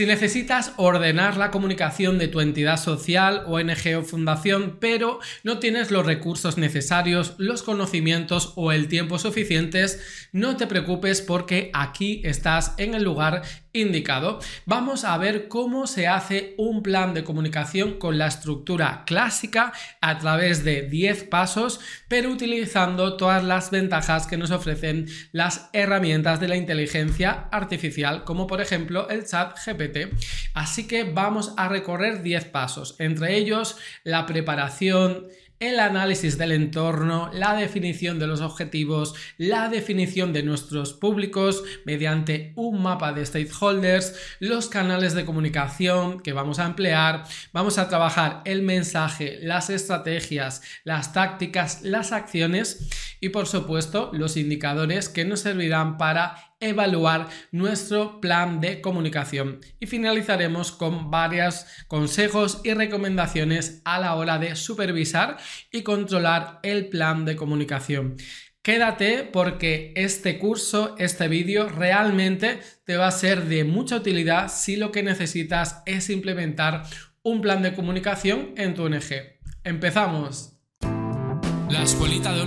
Si necesitas ordenar la comunicación de tu entidad social, ONG o fundación, pero no tienes los recursos necesarios, los conocimientos o el tiempo suficientes, no te preocupes porque aquí estás en el lugar indicado, vamos a ver cómo se hace un plan de comunicación con la estructura clásica a través de 10 pasos, pero utilizando todas las ventajas que nos ofrecen las herramientas de la inteligencia artificial, como por ejemplo el chat GPT. Así que vamos a recorrer 10 pasos, entre ellos la preparación, el análisis del entorno, la definición de los objetivos, la definición de nuestros públicos mediante un mapa de stakeholders, los canales de comunicación que vamos a emplear, vamos a trabajar el mensaje, las estrategias, las tácticas, las acciones y por supuesto los indicadores que nos servirán para evaluar nuestro plan de comunicación y finalizaremos con varios consejos y recomendaciones a la hora de supervisar y controlar el plan de comunicación. Quédate porque este curso, este vídeo realmente te va a ser de mucha utilidad si lo que necesitas es implementar un plan de comunicación en tu ONG. Empezamos. La escuelita de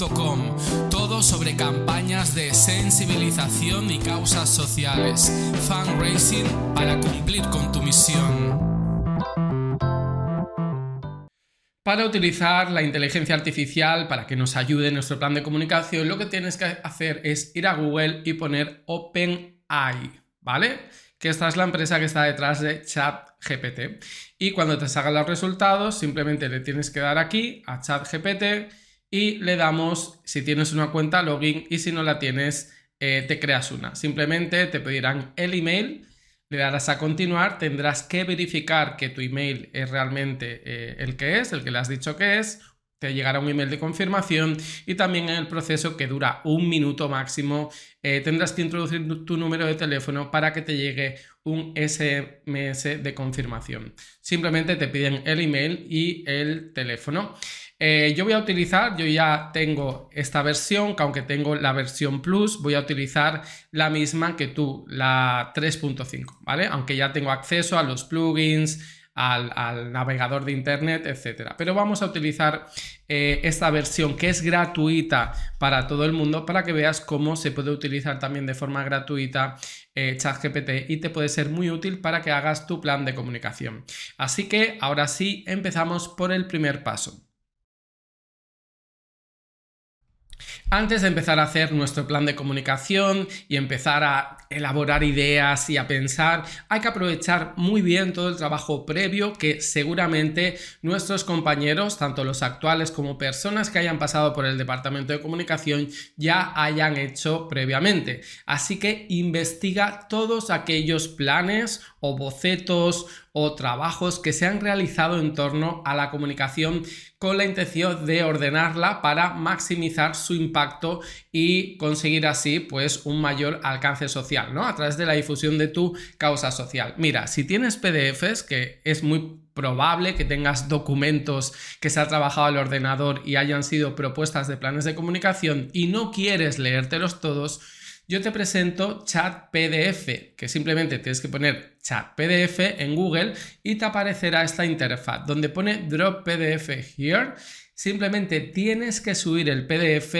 Todo sobre campañas de sensibilización y causas sociales. Fundraising para cumplir con tu misión. Para utilizar la inteligencia artificial para que nos ayude en nuestro plan de comunicación, lo que tienes que hacer es ir a Google y poner OpenAI, ¿vale? Que esta es la empresa que está detrás de ChatGPT. Y cuando te salgan los resultados, simplemente le tienes que dar aquí a ChatGPT y le damos, si tienes una cuenta, login y si no la tienes, eh, te creas una. Simplemente te pedirán el email, le darás a continuar, tendrás que verificar que tu email es realmente eh, el que es, el que le has dicho que es, te llegará un email de confirmación y también en el proceso que dura un minuto máximo eh, tendrás que introducir tu número de teléfono para que te llegue un SMS de confirmación. Simplemente te piden el email y el teléfono. Eh, yo voy a utilizar, yo ya tengo esta versión, que aunque tengo la versión Plus, voy a utilizar la misma que tú, la 3.5, ¿vale? Aunque ya tengo acceso a los plugins, al, navegador de internet, etc. Pero vamos a utilizar eh, esta versión que es gratuita para todo el mundo para que veas cómo se puede utilizar también de forma gratuita eh, ChatGPT y te puede ser muy útil para que hagas tu plan de comunicación. Así que ahora sí, empezamos por el primer paso. Antes de empezar a hacer nuestro plan de comunicación y empezar a elaborar ideas y a pensar, hay que aprovechar muy bien todo el trabajo previo que seguramente nuestros compañeros, tanto los actuales como personas que hayan pasado por el departamento de comunicación, ya hayan hecho previamente. Así que investiga todos aquellos planes o bocetos o trabajos que se han realizado en torno a la comunicación con la intención de ordenarla para maximizar su impacto y conseguir así pues un mayor alcance social, ¿no? A través de la difusión de tu causa social. Mira, si tienes PDFs, que es muy probable que tengas documentos que se ha trabajado al ordenador y hayan sido propuestas de planes de comunicación y no quieres leértelos todos, yo te presento Chat PDF, que simplemente tienes que poner Chat PDF en Google y te aparecerá esta interfaz donde pone Drop PDF Here. Simplemente tienes que subir el PDF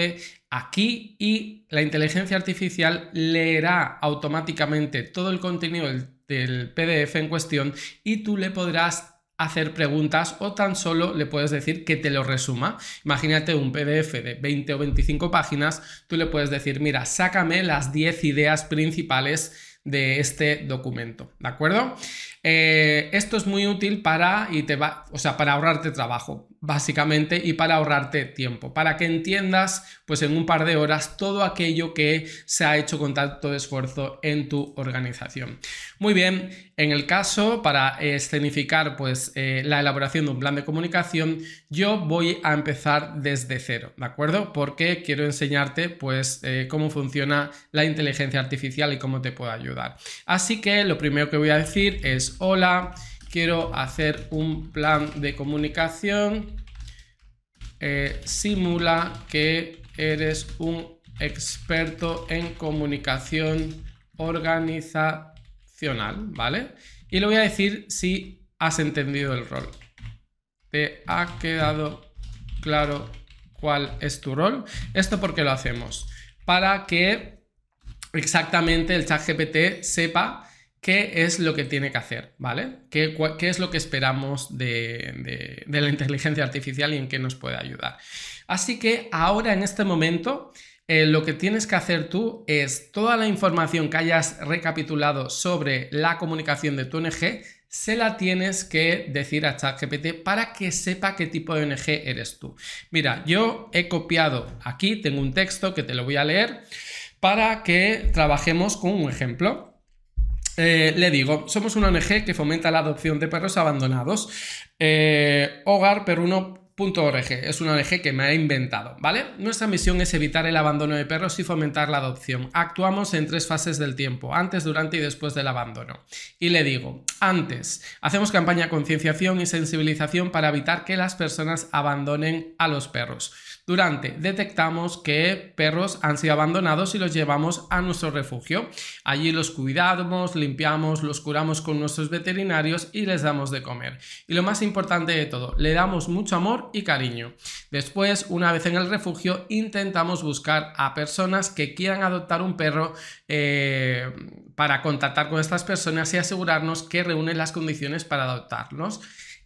aquí y la inteligencia artificial leerá automáticamente todo el contenido del PDF en cuestión y tú le podrás hacer preguntas o tan solo le puedes decir que te lo resuma. Imagínate un PDF de 20 o 25 páginas, tú le puedes decir, mira, sácame las 10 ideas principales de este documento, ¿de acuerdo? Eh, esto es muy útil para, y te va, o sea, para ahorrarte trabajo, básicamente, y para ahorrarte tiempo, para que entiendas, pues en un par de horas, todo aquello que se ha hecho con tanto esfuerzo en tu organización. Muy bien, en el caso, para escenificar, pues, eh, la elaboración de un plan de comunicación, yo voy a empezar desde cero, ¿de acuerdo? Porque quiero enseñarte, pues, eh, cómo funciona la inteligencia artificial y cómo te puede ayudar. Así que lo primero que voy a decir es hola, quiero hacer un plan de comunicación. Eh, simula que eres un experto en comunicación organizacional. ¿vale? Y le voy a decir si has entendido el rol. ¿Te ha quedado claro cuál es tu rol? ¿Esto por qué lo hacemos? Para que exactamente el chat GPT sepa qué es lo que tiene que hacer, ¿vale? ¿Qué, es lo que esperamos de, la inteligencia artificial y en qué nos puede ayudar? Así que ahora en este momento eh, lo que tienes que hacer tú es toda la información que hayas recapitulado sobre la comunicación de tu ONG, se la tienes que decir a ChatGPT para que sepa qué tipo de ONG eres tú. Mira, yo he copiado aquí, tengo un texto que te lo voy a leer para que trabajemos con un ejemplo. Eh, le digo, somos una ONG que fomenta la adopción de perros abandonados. Eh, hogar Es una ONG que me ha inventado, ¿vale? Nuestra misión es evitar el abandono de perros y fomentar la adopción. Actuamos en tres fases del tiempo, antes, durante y después del abandono. Y le digo, antes, hacemos campaña de concienciación y sensibilización para evitar que las personas abandonen a los perros. Durante, detectamos que perros han sido abandonados y los llevamos a nuestro refugio. Allí los cuidamos, limpiamos, los curamos con nuestros veterinarios y les damos de comer. Y lo más importante de todo, le damos mucho amor y cariño. Después, una vez en el refugio, intentamos buscar a personas que quieran adoptar un perro eh, para contactar con estas personas y asegurarnos que reúnen las condiciones para adoptarlos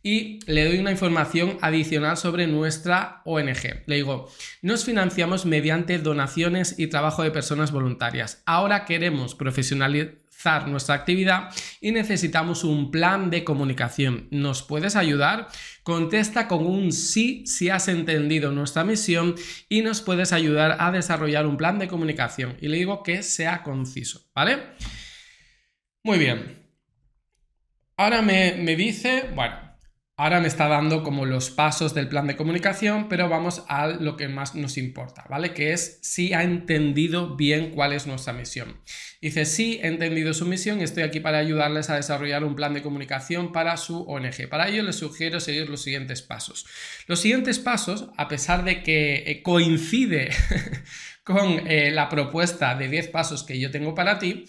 y le doy una información adicional sobre nuestra ONG. Le digo, nos financiamos mediante donaciones y trabajo de personas voluntarias. Ahora queremos profesionalizar nuestra actividad y necesitamos un plan de comunicación. ¿Nos puedes ayudar? Contesta con un sí si has entendido nuestra misión y nos puedes ayudar a desarrollar un plan de comunicación. Y le digo que sea conciso, ¿vale? Muy bien. Ahora me, me dice, bueno, Ahora me está dando como los pasos del plan de comunicación, pero vamos a lo que más nos importa, ¿vale? Que es si ha entendido bien cuál es nuestra misión. Dice, sí, he entendido su misión y estoy aquí para ayudarles a desarrollar un plan de comunicación para su ONG. Para ello les sugiero seguir los siguientes pasos. Los siguientes pasos, a pesar de que eh, coincide con eh, la propuesta de 10 pasos que yo tengo para ti,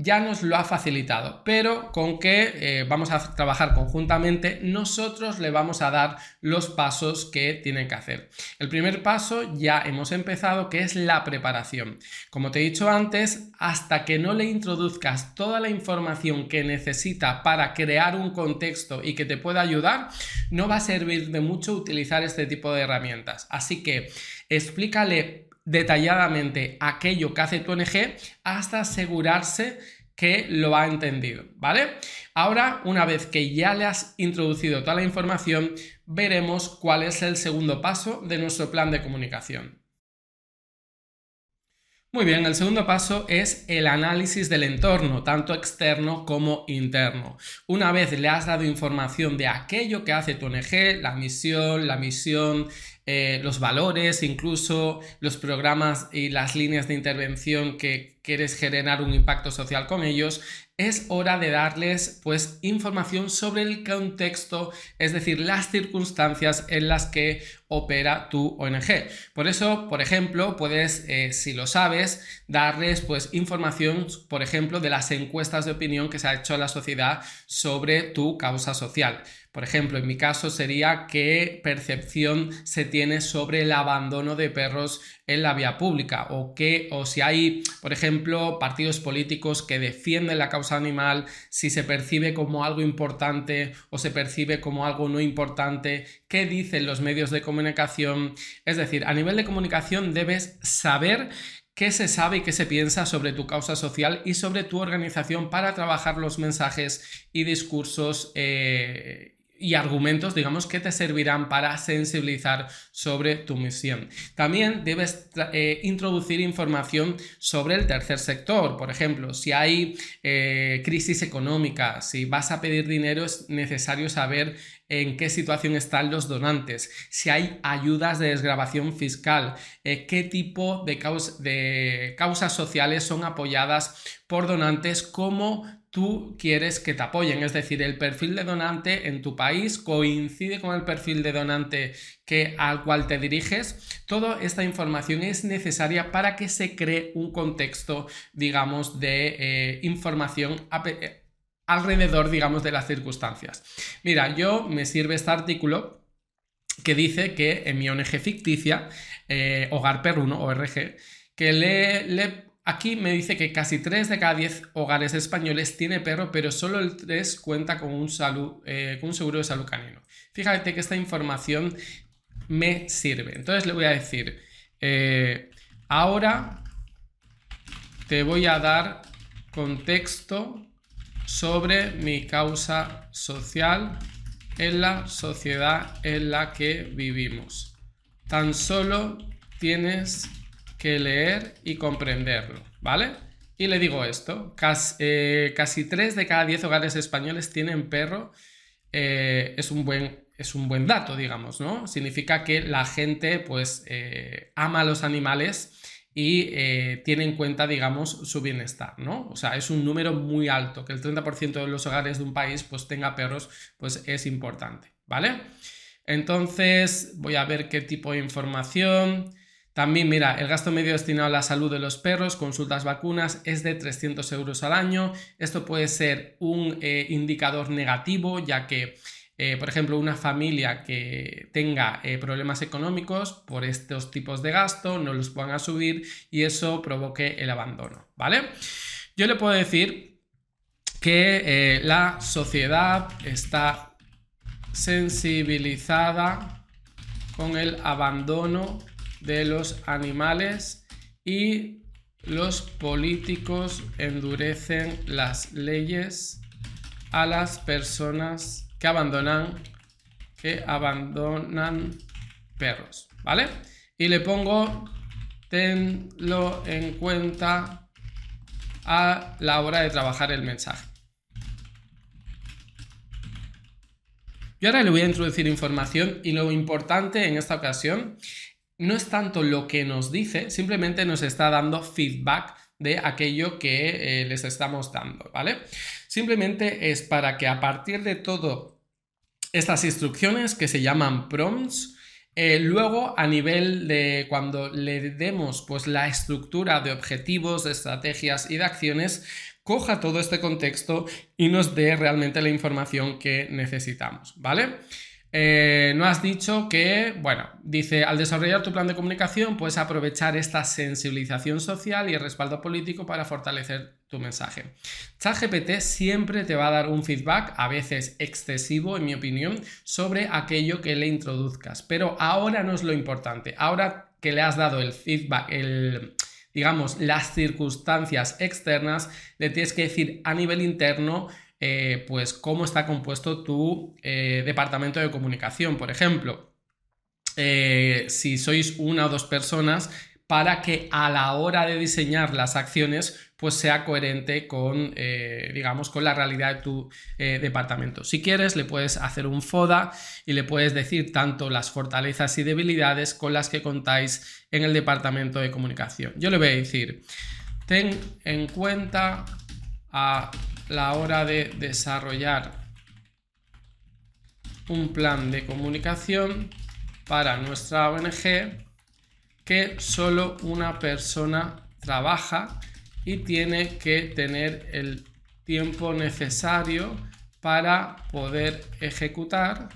ya nos lo ha facilitado, pero con que eh, vamos a trabajar conjuntamente, nosotros le vamos a dar los pasos que tienen que hacer. El primer paso ya hemos empezado, que es la preparación. Como te he dicho antes, hasta que no le introduzcas toda la información que necesita para crear un contexto y que te pueda ayudar, no va a servir de mucho utilizar este tipo de herramientas. Así que explícale detalladamente aquello que hace tu ONG hasta asegurarse que lo ha entendido, ¿vale? Ahora, una vez que ya le has introducido toda la información, veremos cuál es el segundo paso de nuestro plan de comunicación. Muy bien, el segundo paso es el análisis del entorno, tanto externo como interno. Una vez le has dado información de aquello que hace tu ONG, la misión, la misión, eh, los valores, incluso los programas y las líneas de intervención que quieres generar un impacto social con ellos, es hora de darles pues información sobre el contexto, es decir, las circunstancias en las que opera tu ONG. Por eso, por ejemplo, puedes, eh, si lo sabes, darles pues información, por ejemplo, de las encuestas de opinión que se ha hecho en la sociedad sobre tu causa social. Por ejemplo, en mi caso sería qué percepción se tiene sobre el abandono de perros en la vía pública o qué o si hay, por ejemplo, partidos políticos que defienden la causa animal, si se percibe como algo importante o se percibe como algo no importante, qué dicen los medios de comunicación. Es decir, a nivel de comunicación debes saber qué se sabe y qué se piensa sobre tu causa social y sobre tu organización para trabajar los mensajes y discursos eh, y argumentos, digamos, que te servirán para sensibilizar sobre tu misión. También debes eh, introducir información sobre el tercer sector. Por ejemplo, si hay eh, crisis económica, si vas a pedir dinero, es necesario saber en qué situación están los donantes, si hay ayudas de desgrabación fiscal, eh, qué tipo de, de causas sociales son apoyadas por donantes, cómo tú quieres que te apoyen. Es decir, el perfil de donante en tu país coincide con el perfil de donante que, al cual te diriges. Toda esta información es necesaria para que se cree un contexto, digamos, de eh, información alrededor, digamos, de las circunstancias. Mira, yo me sirve este artículo que dice que en mi ONG ficticia, eh, Hogar Perruno, ORG, que le, aquí me dice que casi 3 de cada 10 hogares españoles tiene perro, pero solo el 3 cuenta con un, salud, eh, con un seguro de salud canino. Fíjate que esta información me sirve. Entonces le voy a decir, eh, ahora te voy a dar contexto sobre mi causa social en la sociedad en la que vivimos. Tan solo tienes que leer y comprenderlo, ¿vale? Y le digo esto, casi, eh, casi 3 de cada 10 hogares españoles tienen perro, eh, es, un buen, es un buen dato, digamos, ¿no? Significa que la gente pues eh, ama a los animales y eh, tiene en cuenta, digamos, su bienestar, ¿no? O sea, es un número muy alto, que el 30% de los hogares de un país pues tenga perros, pues es importante, ¿vale? Entonces, voy a ver qué tipo de información. También, mira, el gasto medio destinado a la salud de los perros, consultas vacunas, es de 300 euros al año. Esto puede ser un eh, indicador negativo, ya que eh, por ejemplo, una familia que tenga eh, problemas económicos por estos tipos de gasto, no los puedan subir y eso provoque el abandono, ¿vale? Yo le puedo decir que la sociedad está sensibilizada con el abandono de los animales y los políticos endurecen las leyes a las personas que abandonan, que abandonan perros, ¿vale? Y le pongo, tenlo en cuenta a la hora de trabajar el mensaje. Y ahora le voy a introducir información y lo importante en esta ocasión no es tanto lo que nos dice, simplemente nos está dando feedback de aquello que eh, les estamos dando, ¿vale? Simplemente es para que a partir de todo estas instrucciones que se llaman prompts, eh, luego, a nivel de cuando le demos pues, la estructura de objetivos, de estrategias y de acciones, coja todo este contexto y nos dé realmente la información que necesitamos, ¿vale? Eh, no has dicho que, bueno, dice, al desarrollar tu plan de comunicación puedes aprovechar esta sensibilización social y el respaldo político para fortalecer tu mensaje. ChatGPT siempre te va a dar un feedback, a veces excesivo en mi opinión, sobre aquello que le introduzcas, pero ahora no es lo importante, ahora que le has dado el feedback, el digamos, las circunstancias externas, le tienes que decir a nivel interno eh, pues cómo está compuesto tu eh, departamento de comunicación, por ejemplo. Eh, si sois una o dos personas, para que a la hora de diseñar las acciones pues sea coherente con, digamos, con la realidad de tu departamento. Si quieres, le puedes hacer un FODA y le puedes decir tanto las fortalezas y debilidades con las que contáis en el departamento de comunicación. Yo le voy a decir, ten en cuenta a la hora de desarrollar un plan de comunicación para nuestra ONG que solo una persona trabaja y tiene que tener el tiempo necesario para poder ejecutar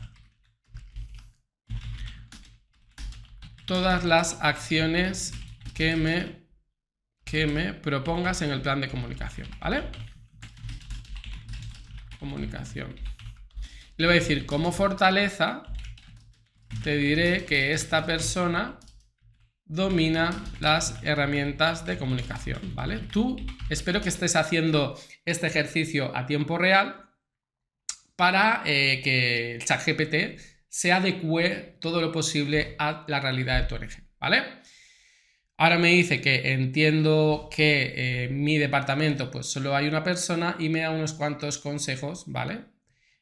todas las acciones que me, que me propongas en el plan de comunicación, ¿vale? Comunicación. Le voy a decir, como fortaleza, te diré que esta persona domina las herramientas de comunicación, ¿vale? Tú espero que estés haciendo este ejercicio a tiempo real para eh, que el chat GPT se adecue todo lo posible a la realidad de tu ONG, ¿vale? Ahora me dice que entiendo que en mi departamento pues solo hay una persona y me da unos cuantos consejos, ¿vale?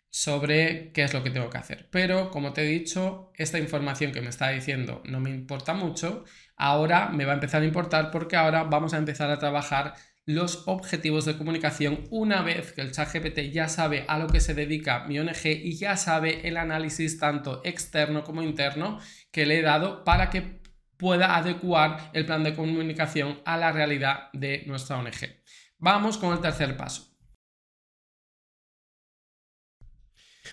Sobre qué es lo que tengo que hacer. Pero como te he dicho, esta información que me está diciendo no me importa mucho, ahora me va a empezar a importar porque ahora vamos a empezar a trabajar los objetivos de comunicación una vez que el chat GPT ya sabe a lo que se dedica mi ONG y ya sabe el análisis tanto externo como interno que le he dado para que pueda adecuar el plan de comunicación a la realidad de nuestra ONG. Vamos con el tercer paso.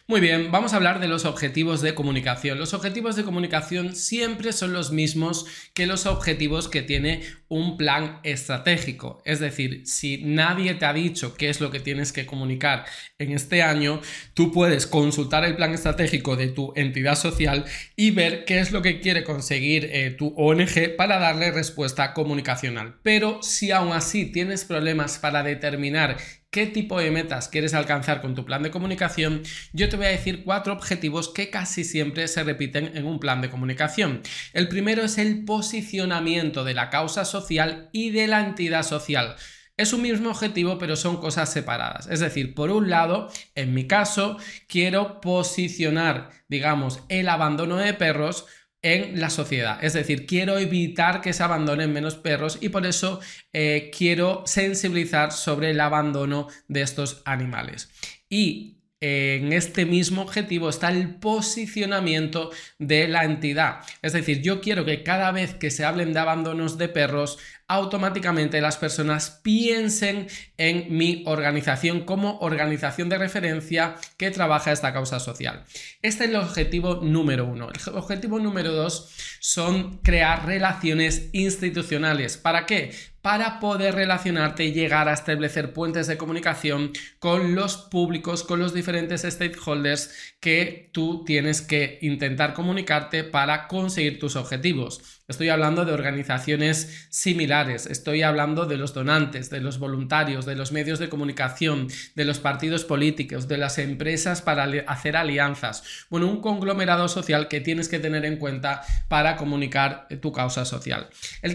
Muy bien, vamos a hablar de los objetivos de comunicación. Los objetivos de comunicación siempre son los mismos que los objetivos que tiene un plan estratégico. Es decir, si nadie te ha dicho qué es lo que tienes que comunicar en este año, tú puedes consultar el plan estratégico de tu entidad social y ver qué es lo que quiere conseguir eh, tu ONG para darle respuesta comunicacional. Pero si aún así tienes problemas para determinar qué tipo de metas quieres alcanzar con tu plan de comunicación, yo te voy a decir cuatro objetivos que casi siempre se repiten en un plan de comunicación. El primero es el posicionamiento de la causa social y de la entidad social. Es un mismo objetivo, pero son cosas separadas. Es decir, por un lado, en mi caso, quiero posicionar, digamos, el abandono de perros en la sociedad. Es decir, quiero evitar que se abandonen menos perros y por eso eh, quiero sensibilizar sobre el abandono de estos animales. Y en este mismo objetivo está el posicionamiento de la entidad. Es decir, yo quiero que cada vez que se hablen de abandonos de perros, automáticamente las personas piensen en mi organización como organización de referencia que trabaja esta causa social. Este es el objetivo número uno. El objetivo número dos son crear relaciones institucionales. ¿Para qué? para poder relacionarte y llegar a establecer puentes de comunicación con los públicos, con los diferentes stakeholders que tú tienes que intentar comunicarte para conseguir tus objetivos. Estoy hablando de organizaciones similares, estoy hablando de los donantes, de los voluntarios, de los medios de comunicación, de los partidos políticos, de las empresas para hacer alianzas. Bueno, un conglomerado social que tienes que tener en cuenta para comunicar tu causa social. El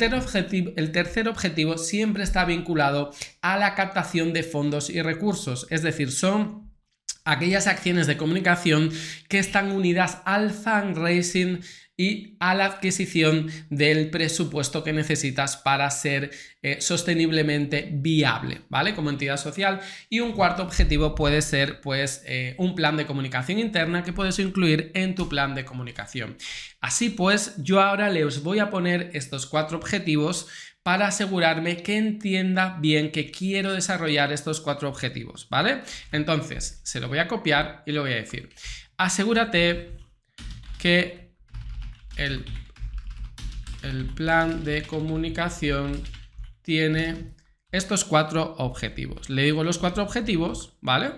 tercer objetivo, siempre está vinculado a la captación de fondos y recursos, es decir, son aquellas acciones de comunicación que están unidas al fundraising y a la adquisición del presupuesto que necesitas para ser eh, sosteniblemente viable, ¿vale? Como entidad social. Y un cuarto objetivo puede ser, pues, eh, un plan de comunicación interna que puedes incluir en tu plan de comunicación. Así pues, yo ahora les voy a poner estos cuatro objetivos para asegurarme que entienda bien que quiero desarrollar estos cuatro objetivos, ¿vale? Entonces, se lo voy a copiar y lo voy a decir. Asegúrate que el, el plan de comunicación tiene estos cuatro objetivos. Le digo los cuatro objetivos, ¿vale?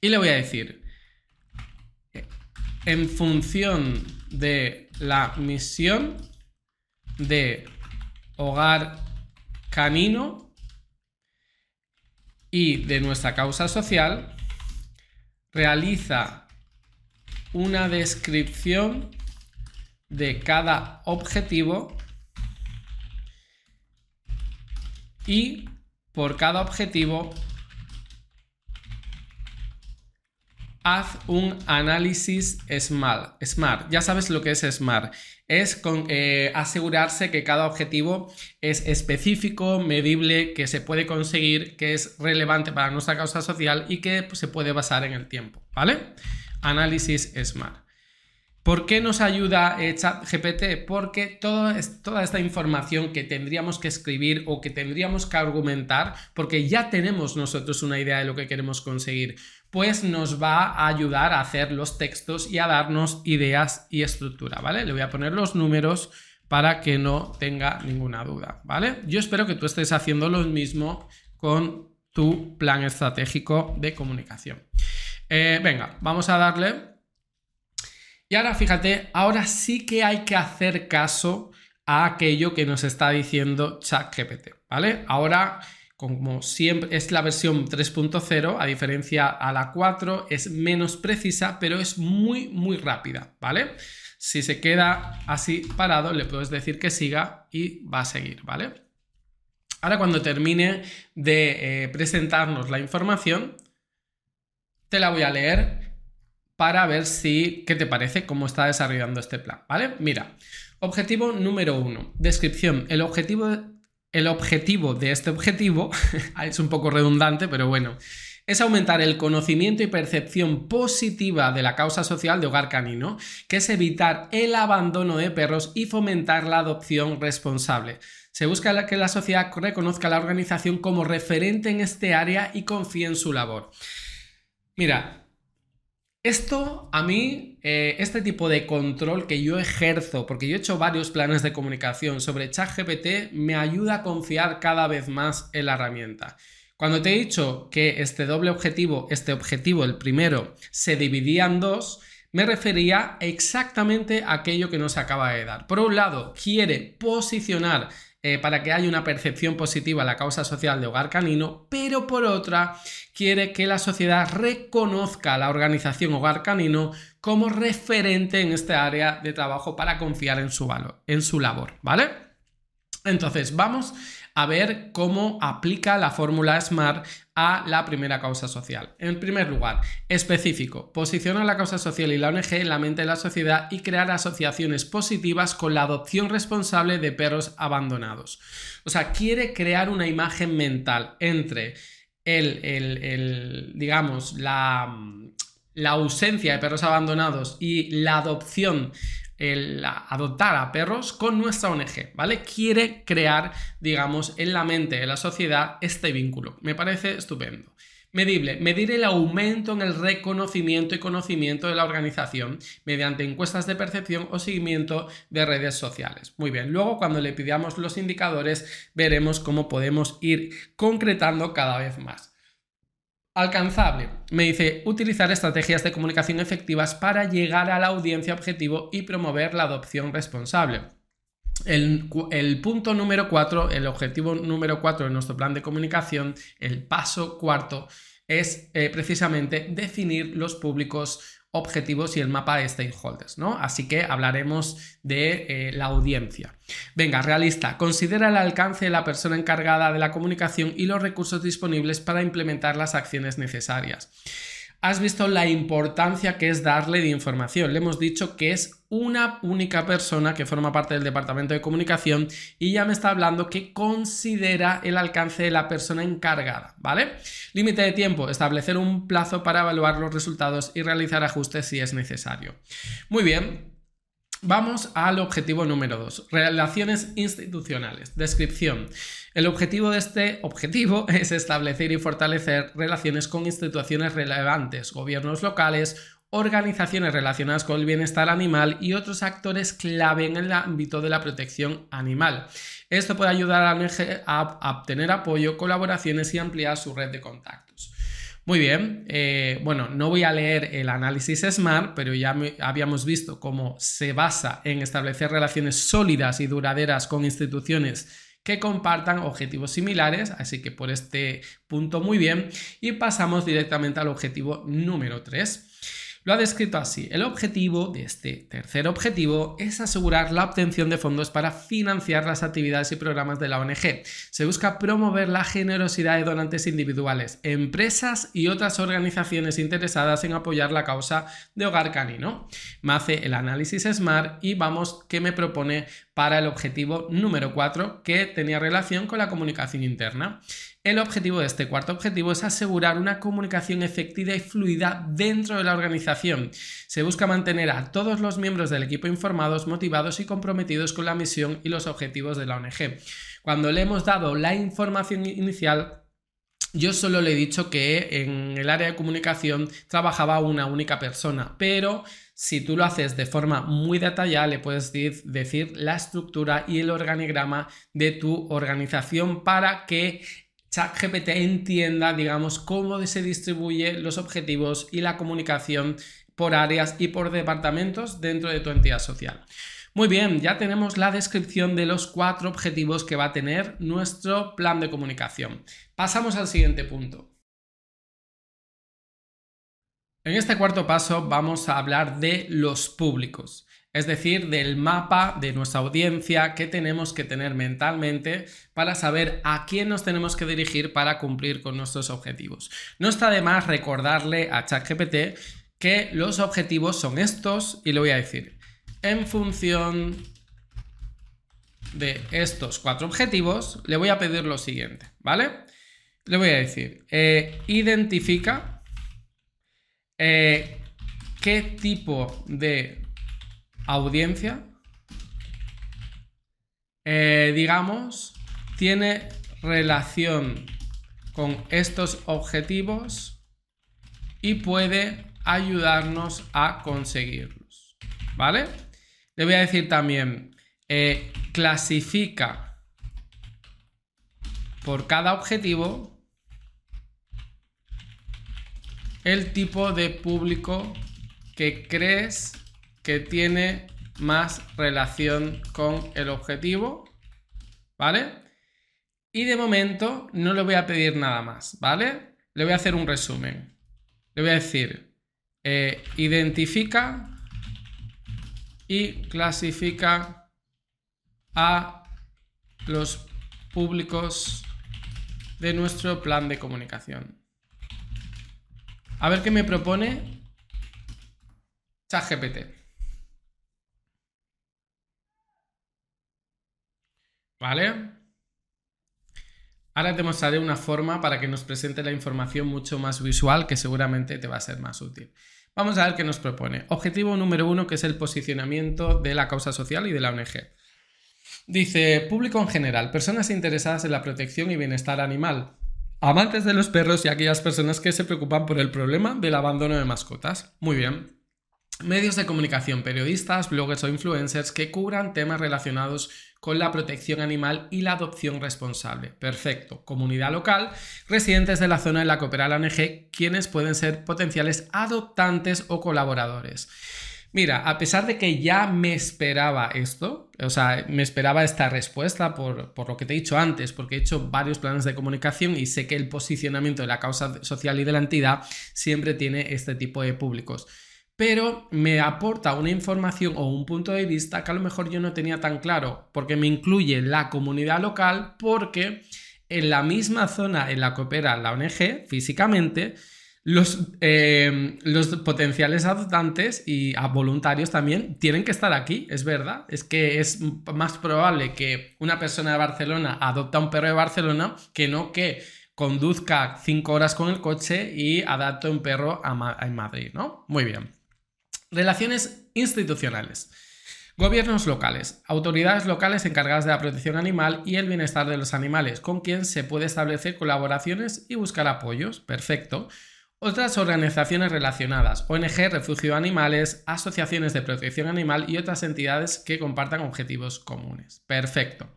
Y le voy a decir, en función de la misión de hogar canino y de nuestra causa social, realiza una descripción de cada objetivo y por cada objetivo haz un análisis SMART. SMART. Ya sabes lo que es SMART. Es con, eh, asegurarse que cada objetivo es específico, medible, que se puede conseguir, que es relevante para nuestra causa social y que pues, se puede basar en el tiempo. ¿Vale? Análisis SMART. ¿Por qué nos ayuda eh, ChatGPT? Porque toda esta información que tendríamos que escribir o que tendríamos que argumentar, porque ya tenemos nosotros una idea de lo que queremos conseguir, pues nos va a ayudar a hacer los textos y a darnos ideas y estructura, ¿vale? Le voy a poner los números para que no tenga ninguna duda, ¿vale? Yo espero que tú estés haciendo lo mismo con tu plan estratégico de comunicación. Eh, venga, vamos a darle y ahora fíjate, ahora sí que hay que hacer caso a aquello que nos está diciendo ChatGPT, ¿vale? Ahora, como siempre, es la versión 3.0, a diferencia a la 4, es menos precisa, pero es muy, muy rápida, ¿vale? Si se queda así parado, le puedes decir que siga y va a seguir, ¿vale? Ahora cuando termine de eh, presentarnos la información, te la voy a leer para ver si, ¿qué te parece? ¿Cómo está desarrollando este plan? ¿Vale? Mira, objetivo número uno, descripción. El objetivo, el objetivo de este objetivo, es un poco redundante, pero bueno, es aumentar el conocimiento y percepción positiva de la causa social de hogar canino, que es evitar el abandono de perros y fomentar la adopción responsable. Se busca que la sociedad reconozca a la organización como referente en este área y confíe en su labor. Mira, Esto a mí, eh, este tipo de control que yo ejerzo, porque yo he hecho varios planes de comunicación sobre ChatGPT, me ayuda a confiar cada vez más en la herramienta. Cuando te he dicho que este doble objetivo, este objetivo, el primero, se dividía en dos, me refería exactamente a aquello que nos acaba de dar. Por un lado, quiere posicionar eh, para que haya una percepción positiva a la causa social de hogar canino, pero por otra quiere que la sociedad reconozca a la organización Hogar Canino como referente en este área de trabajo para confiar en su, valor, en su labor, ¿vale? Entonces, vamos a ver cómo aplica la fórmula SMART a la primera causa social. En primer lugar, específico, posiciona la causa social y la ONG en la mente de la sociedad y crear asociaciones positivas con la adopción responsable de perros abandonados. O sea, quiere crear una imagen mental entre el, digamos, la, la ausencia de perros abandonados y la adopción el adoptar a perros con nuestra ONG, ¿vale? Quiere crear, digamos, en la mente de la sociedad este vínculo. Me parece estupendo. Medible, medir el aumento en el reconocimiento y conocimiento de la organización mediante encuestas de percepción o seguimiento de redes sociales. Muy bien, luego cuando le pidamos los indicadores veremos cómo podemos ir concretando cada vez más. Alcanzable. Me dice utilizar estrategias de comunicación efectivas para llegar a la audiencia objetivo y promover la adopción responsable. El, punto número 4, el objetivo número 4 de nuestro plan de comunicación, el paso cuarto, es eh, precisamente definir los públicos objetivos y el mapa de stakeholders, ¿no? Así que hablaremos de eh, la audiencia. Venga, realista, considera el alcance de la persona encargada de la comunicación y los recursos disponibles para implementar las acciones necesarias has visto la importancia que es darle de información. Le hemos dicho que es una única persona que forma parte del departamento de comunicación y ya me está hablando que considera el alcance de la persona encargada, ¿vale? Límite de tiempo, establecer un plazo para evaluar los resultados y realizar ajustes si es necesario. Muy bien, Vamos al objetivo número 2, relaciones institucionales. Descripción. El objetivo de este objetivo es establecer y fortalecer relaciones con instituciones relevantes, gobiernos locales, organizaciones relacionadas con el bienestar animal y otros actores clave en el ámbito de la protección animal. Esto puede ayudar a a obtener apoyo, colaboraciones y ampliar su red de contactos. Muy bien, eh, bueno, no voy a leer el análisis SMART, pero ya habíamos visto cómo se basa en establecer relaciones sólidas y duraderas con instituciones que compartan objetivos similares, así que por este punto muy bien, y pasamos directamente al objetivo número 3. Lo ha descrito así. El objetivo de este tercer objetivo es asegurar la obtención de fondos para financiar las actividades y programas de la ONG. Se busca promover la generosidad de donantes individuales, empresas y otras organizaciones interesadas en apoyar la causa de hogar canino. Me hace el análisis SMART y vamos qué me propone para el objetivo número 4 que tenía relación con la comunicación interna. El objetivo de este cuarto objetivo es asegurar una comunicación efectiva y fluida dentro de la organización. Se busca mantener a todos los miembros del equipo informados, motivados y comprometidos con la misión y los objetivos de la ONG. Cuando le hemos dado la información inicial, yo solo le he dicho que en el área de comunicación trabajaba una única persona, pero si tú lo haces de forma muy detallada, le puedes decir la estructura y el organigrama de tu organización para que ChatGPT entienda, digamos, cómo se distribuyen los objetivos y la comunicación por áreas y por departamentos dentro de tu entidad social. Muy bien, ya tenemos la descripción de los cuatro objetivos que va a tener nuestro plan de comunicación. Pasamos al siguiente punto. En este cuarto paso vamos a hablar de los públicos es decir, del mapa de nuestra audiencia que tenemos que tener mentalmente para saber a quién nos tenemos que dirigir para cumplir con nuestros objetivos. No está de más recordarle a ChatGPT que los objetivos son estos y le voy a decir, en función de estos cuatro objetivos, le voy a pedir lo siguiente, ¿vale? Le voy a decir, eh, identifica eh, qué tipo de audiencia, eh, digamos, tiene relación con estos objetivos y puede ayudarnos a conseguirlos. ¿Vale? Le voy a decir también, eh, clasifica por cada objetivo el tipo de público que crees que tiene más relación con el objetivo, ¿vale? Y de momento no le voy a pedir nada más, ¿vale? Le voy a hacer un resumen. Le voy a decir, eh, identifica y clasifica a los públicos de nuestro plan de comunicación. A ver qué me propone ChatGPT. ¿Vale? Ahora te mostraré una forma para que nos presente la información mucho más visual que seguramente te va a ser más útil. Vamos a ver qué nos propone. Objetivo número uno, que es el posicionamiento de la causa social y de la ONG. Dice, público en general, personas interesadas en la protección y bienestar animal, amantes de los perros y aquellas personas que se preocupan por el problema del abandono de mascotas. Muy bien. Medios de comunicación, periodistas, bloggers o influencers que cubran temas relacionados con la protección animal y la adopción responsable. Perfecto. Comunidad local, residentes de la zona en la que la ONG, quienes pueden ser potenciales adoptantes o colaboradores. Mira, a pesar de que ya me esperaba esto, o sea, me esperaba esta respuesta por, por, lo que te he dicho antes, porque he hecho varios planes de comunicación y sé que el posicionamiento de la causa social y de la entidad siempre tiene este tipo de públicos pero me aporta una información o un punto de vista que a lo mejor yo no tenía tan claro, porque me incluye la comunidad local, porque en la misma zona en la que opera la ONG físicamente, los, eh, los potenciales adoptantes y voluntarios también tienen que estar aquí, es verdad. Es que es más probable que una persona de Barcelona adopta un perro de Barcelona que no que conduzca cinco horas con el coche y adapte un perro a, a Madrid, ¿no? Muy bien. Relaciones institucionales. Gobiernos locales, autoridades locales encargadas de la protección animal y el bienestar de los animales, con quien se puede establecer colaboraciones y buscar apoyos. Perfecto. Otras organizaciones relacionadas, ONG, Refugio de Animales, asociaciones de protección animal y otras entidades que compartan objetivos comunes. Perfecto.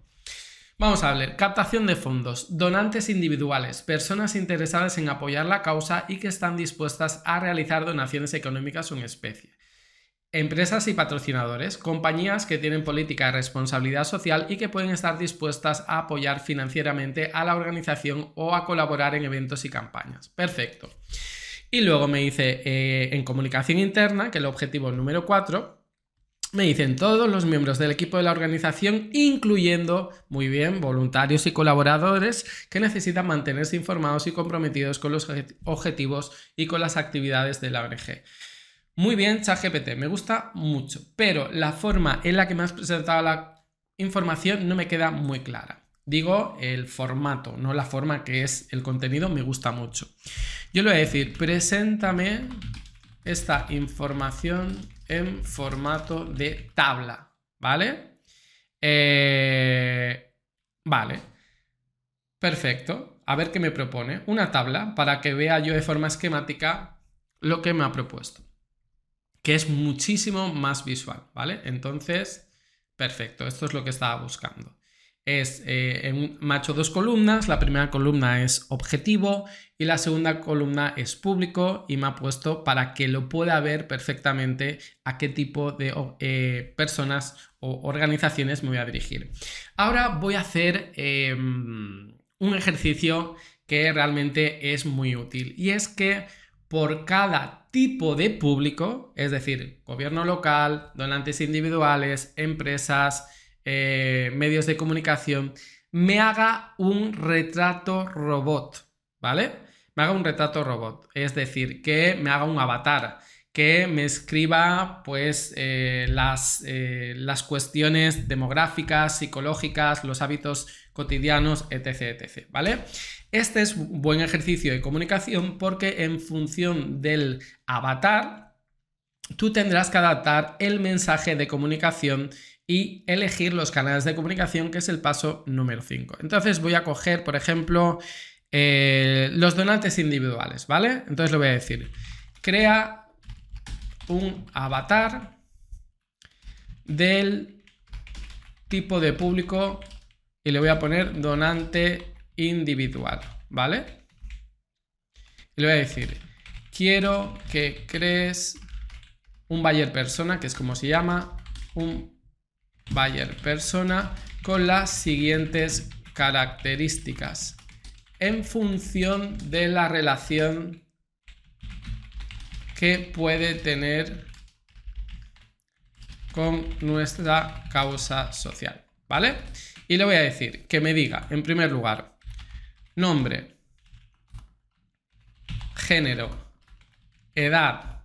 Vamos a ver, captación de fondos, donantes individuales, personas interesadas en apoyar la causa y que están dispuestas a realizar donaciones económicas o en especie. Empresas y patrocinadores, compañías que tienen política de responsabilidad social y que pueden estar dispuestas a apoyar financieramente a la organización o a colaborar en eventos y campañas. Perfecto. Y luego me dice eh, en comunicación interna, que el objetivo número 4, me dicen todos los miembros del equipo de la organización, incluyendo, muy bien, voluntarios y colaboradores que necesitan mantenerse informados y comprometidos con los objetivos y con las actividades de la ONG. Muy bien, ChatGPT, me gusta mucho, pero la forma en la que me has presentado la información no me queda muy clara. Digo el formato, no la forma que es el contenido, me gusta mucho. Yo le voy a decir, preséntame esta información en formato de tabla, ¿vale? Eh, vale, perfecto. A ver qué me propone. Una tabla para que vea yo de forma esquemática lo que me ha propuesto que es muchísimo más visual, ¿vale? Entonces, perfecto, esto es lo que estaba buscando. Es eh, en macho dos columnas, la primera columna es objetivo y la segunda columna es público y me ha puesto para que lo pueda ver perfectamente a qué tipo de eh, personas o organizaciones me voy a dirigir. Ahora voy a hacer em, un ejercicio que realmente es muy útil y es que por cada tipo de público, es decir, gobierno local, donantes individuales, empresas, eh, medios de comunicación, me haga un retrato robot, ¿vale? Me haga un retrato robot, es decir, que me haga un avatar, que me escriba pues eh, las, eh, las cuestiones demográficas, psicológicas, los hábitos cotidianos, etc, etc, ¿vale? Este es un buen ejercicio de comunicación porque en función del avatar, tú tendrás que adaptar el mensaje de comunicación y elegir los canales de comunicación, que es el paso número 5. Entonces voy a coger, por ejemplo, eh, los donantes individuales, ¿vale? Entonces le voy a decir, crea un avatar del tipo de público y le voy a poner donante individual, ¿vale? Y le voy a decir, quiero que crees un buyer persona, que es como se llama, un buyer persona con las siguientes características en función de la relación que puede tener con nuestra causa social, ¿vale? Y le voy a decir que me diga, en primer lugar, nombre, género, edad,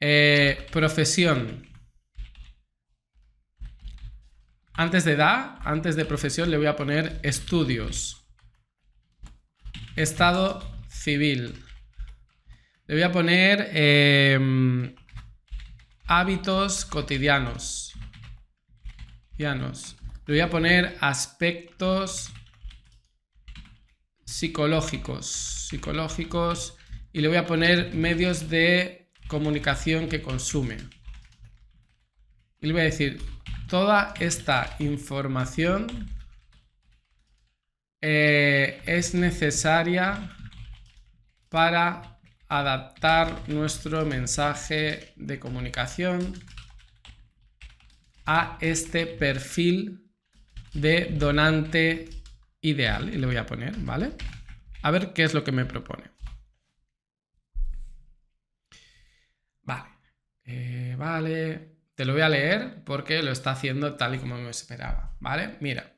eh, profesión. Antes de edad, antes de profesión, le voy a poner estudios. Estado civil. Le voy a poner em, hábitos cotidianos. Le voy a poner aspectos psicológicos. Psicológicos. Y le voy a poner medios de comunicación que consume. Y le voy a decir, toda esta información eh, es necesaria para adaptar nuestro mensaje de comunicación a este perfil de donante ideal. Y le voy a poner, ¿vale? A ver qué es lo que me propone. Vale. Eh, vale. Te lo voy a leer porque lo está haciendo tal y como me esperaba. ¿Vale? Mira.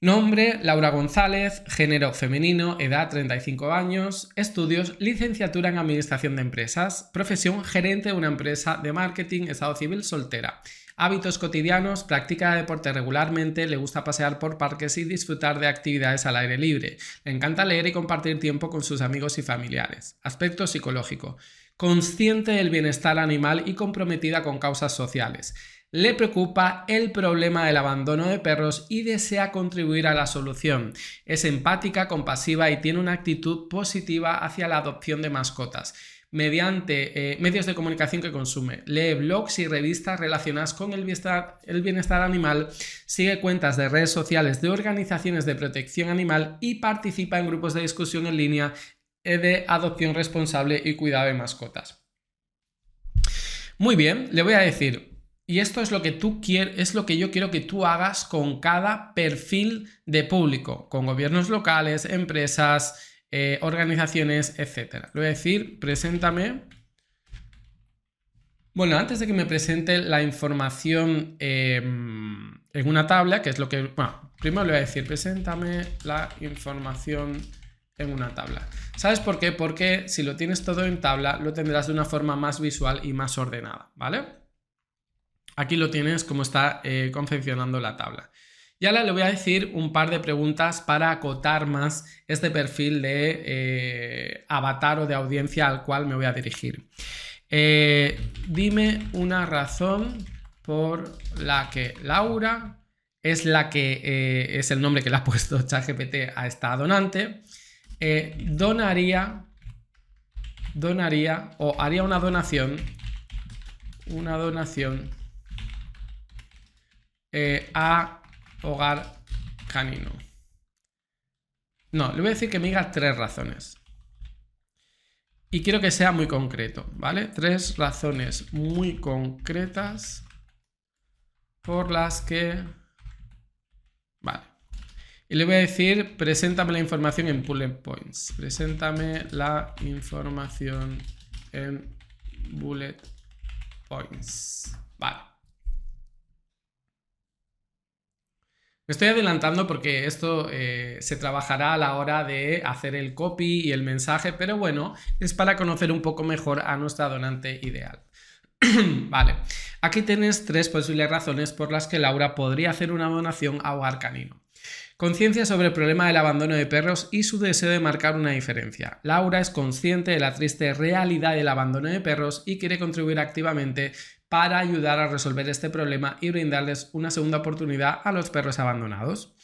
Nombre, Laura González, género femenino, edad 35 años, estudios, licenciatura en Administración de Empresas, profesión gerente de una empresa de marketing, estado civil soltera. Hábitos cotidianos, practica deporte regularmente, le gusta pasear por parques y disfrutar de actividades al aire libre. Le encanta leer y compartir tiempo con sus amigos y familiares. Aspecto psicológico, consciente del bienestar animal y comprometida con causas sociales le preocupa el problema del abandono de perros y desea contribuir a la solución. Es empática, compasiva y tiene una actitud positiva hacia la adopción de mascotas mediante eh, medios de comunicación que consume. Lee blogs y revistas relacionadas con el bienestar, el bienestar, animal, sigue cuentas de redes sociales de organizaciones de protección animal y participa en grupos de discusión en línea de adopción responsable y cuidado de mascotas. Muy bien, le voy a decir, y esto es lo que tú quieres, es lo que yo quiero que tú hagas con cada perfil de público, con gobiernos locales, empresas, eh, organizaciones, etc. Le voy a decir, preséntame. Bueno, antes de que me presente la información em, en una tabla, que es lo que. Bueno, primero le voy a decir, preséntame la información en una tabla. ¿Sabes por qué? Porque si lo tienes todo en tabla, lo tendrás de una forma más visual y más ordenada, ¿vale? Aquí lo tienes como está eh, confeccionando la tabla. Y ahora le voy a decir un par de preguntas para acotar más este perfil de eh, avatar o de audiencia al cual me voy a dirigir. Eh, dime una razón por la que Laura es la que es el nombre que le ha puesto ChatGPT a esta donante. donaría, donaría o haría una donación, una donación eh, a hogar canino. No, le voy a decir que me diga tres razones. Y quiero que sea muy concreto, ¿vale? Tres razones muy concretas por las que... Vale. Y le voy a decir, preséntame la información en bullet points. Preséntame la información en bullet points. Vale. Me estoy adelantando porque esto eh, se trabajará a la hora de hacer el copy y el mensaje, pero bueno, es para conocer un poco mejor a nuestra donante ideal. vale, aquí tienes tres posibles razones por las que Laura podría hacer una donación a Hogar Canino. Conciencia sobre el problema del abandono de perros y su deseo de marcar una diferencia. Laura es consciente de la triste realidad del abandono de perros y quiere contribuir activamente para ayudar a resolver este problema y brindarles una segunda oportunidad a los perros abandonados.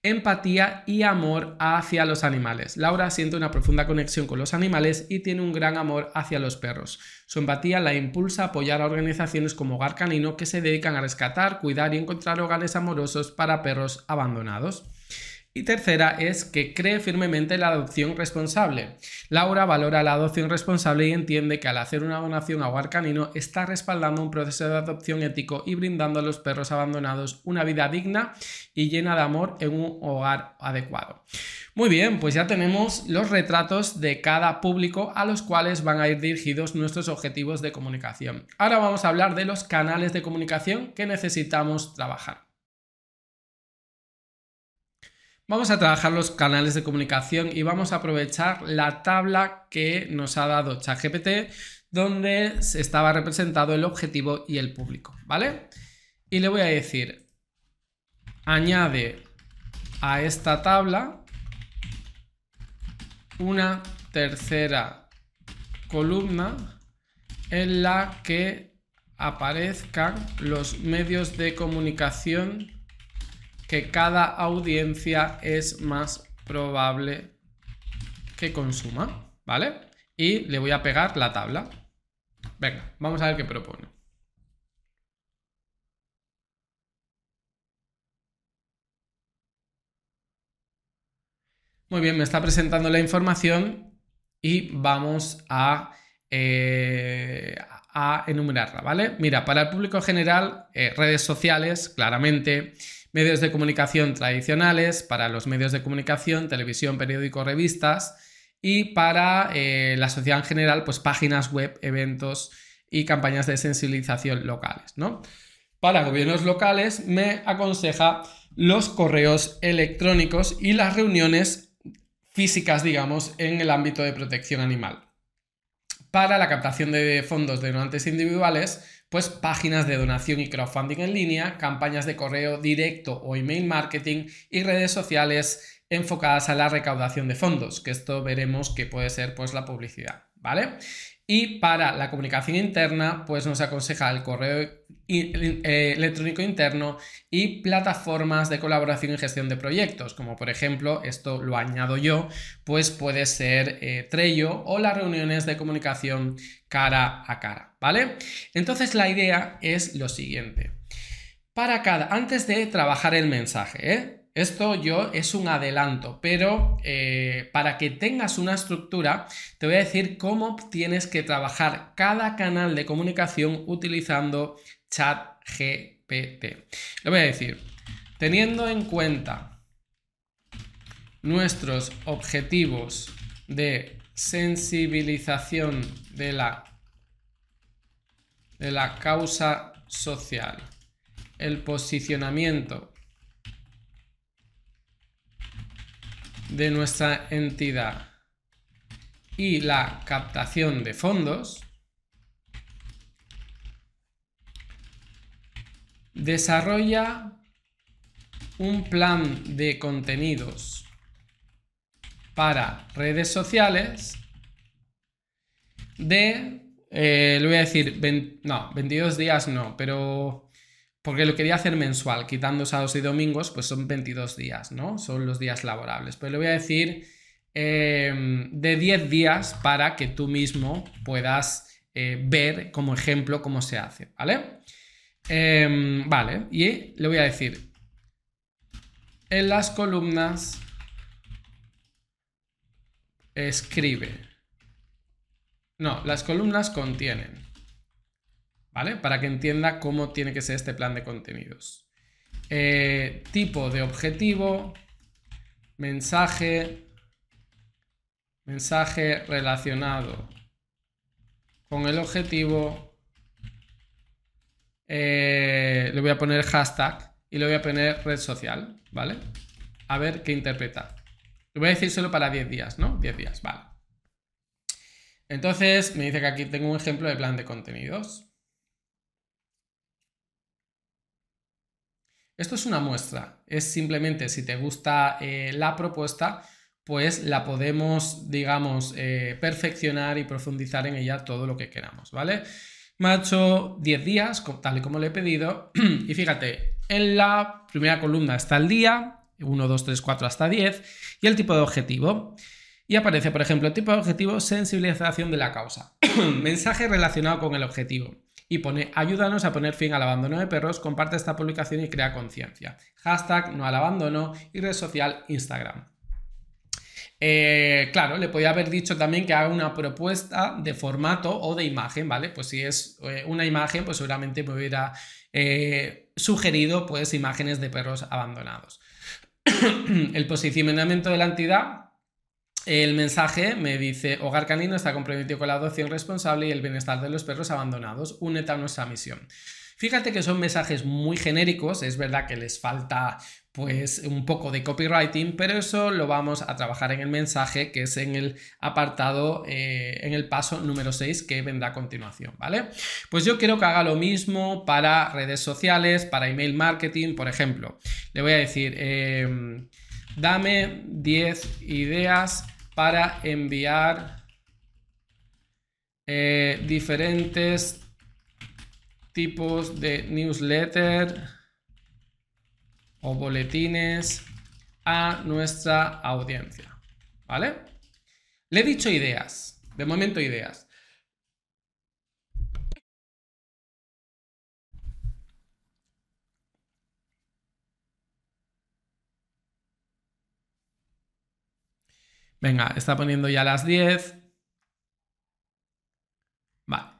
empatía y amor hacia los animales. Laura siente una profunda conexión con los animales y tiene un gran amor hacia los perros. Su empatía la impulsa a apoyar a organizaciones como Hogar Canino que se dedican a rescatar, cuidar y encontrar hogares amorosos para perros abandonados. Y tercera es que cree firmemente la adopción responsable. Laura valora la adopción responsable y entiende que al hacer una donación a hogar canino está respaldando un proceso de adopción ético y brindando a los perros abandonados una vida digna y llena de amor en un hogar adecuado. Muy bien, pues ya tenemos los retratos de cada público a los cuales van a ir dirigidos nuestros objetivos de comunicación. Ahora vamos a hablar de los canales de comunicación que necesitamos trabajar. Vamos a trabajar los canales de comunicación y vamos a aprovechar la tabla que nos ha dado ChatGPT donde estaba representado el objetivo y el público, ¿vale? Y le voy a decir, añade a esta tabla una tercera columna en la que aparezcan los medios de comunicación que cada audiencia es más probable que consuma, ¿vale? Y le voy a pegar la tabla. Venga, vamos a ver qué propone. Muy bien, me está presentando la información y vamos a, eh, enumerarla, ¿vale? Mira, para el público general, eh, redes sociales, claramente, medios de comunicación tradicionales, para los medios de comunicación, televisión, periódico, revistas y para eh, la sociedad en general, pues páginas web, eventos y campañas de sensibilización locales, ¿no? Para gobiernos locales me aconseja los correos electrónicos y las reuniones físicas, digamos, en el ámbito de protección animal. Para la captación de fondos de donantes individuales, pues páginas de donación y crowdfunding en línea, campañas de correo directo o email marketing y redes sociales enfocadas a la recaudación de fondos, que esto veremos que puede ser pues la publicidad, ¿vale? Y para la comunicación interna, pues nos aconseja el correo eh, electrónico interno y plataformas de colaboración y gestión de proyectos, como por ejemplo, esto lo añado yo, pues puede ser eh, Trello o las reuniones de comunicación cara a cara, ¿vale? Entonces la idea es lo siguiente. Para cada, antes de trabajar el mensaje, ¿eh? Esto yo es un adelanto, pero eh, para que tengas una estructura, te voy a decir cómo tienes que trabajar cada canal de comunicación utilizando ChatGPT. Lo voy a decir, teniendo en cuenta nuestros objetivos de sensibilización de la, de la causa social, el posicionamiento de nuestra entidad y la captación de fondos, desarrolla un plan de contenidos para redes sociales de, eh, le voy a decir, no, 22 días no, pero porque lo quería hacer mensual, quitando sábados y domingos, pues son 22 días, ¿no? Son los días laborables. Pero le voy a decir em, de 10 días para que tú mismo puedas eh, ver como ejemplo cómo se hace, ¿vale? Em, vale, y le voy a decir, en las columnas escribe. No, las columnas contienen. ¿vale? Para que entienda cómo tiene que ser este plan de contenidos. Eh, tipo de objetivo, mensaje, mensaje relacionado con el objetivo. Eh, le voy a poner hashtag y le voy a poner red social, ¿vale? A ver qué interpreta. Le voy a decir solo para 10 días, ¿no? 10 días, vale. Entonces me dice que aquí tengo un ejemplo de plan de contenidos. Esto es una muestra, es simplemente si te gusta eh, la propuesta, pues la podemos, digamos, eh, perfeccionar y profundizar en ella todo lo que queramos, ¿vale? Me ha hecho 10 días, tal y como le he pedido, y fíjate, en la primera columna está el día, 1, 2, 3, 4 hasta 10, y el tipo de objetivo. Y aparece, por ejemplo, tipo de objetivo, sensibilización de la causa. Mensaje relacionado con el objetivo. Y pone, ayúdanos a poner fin al abandono de perros, comparte esta publicación y crea conciencia. Hashtag no al abandono y red social Instagram. Eh, claro, le podía haber dicho también que haga una propuesta de formato o de imagen, ¿vale? Pues si es eh, una imagen, pues seguramente me hubiera eh, sugerido pues imágenes de perros abandonados. el posicionamiento de la entidad el mensaje me dice, Hogar Canino está comprometido con la adopción responsable y el bienestar de los perros abandonados. Únete a nuestra misión. Fíjate que son mensajes muy genéricos, es verdad que les falta pues un poco de copywriting, pero eso lo vamos a trabajar en el mensaje que es en el apartado, eh, en el paso número 6 que vendrá a continuación, ¿vale? Pues yo quiero que haga lo mismo para redes sociales, para email marketing, por ejemplo. Le voy a decir, em, dame 10 ideas para enviar eh, diferentes tipos de newsletter o boletines a nuestra audiencia. ¿Vale? Le he dicho ideas, de momento ideas. Venga, está poniendo ya las 10. Vale.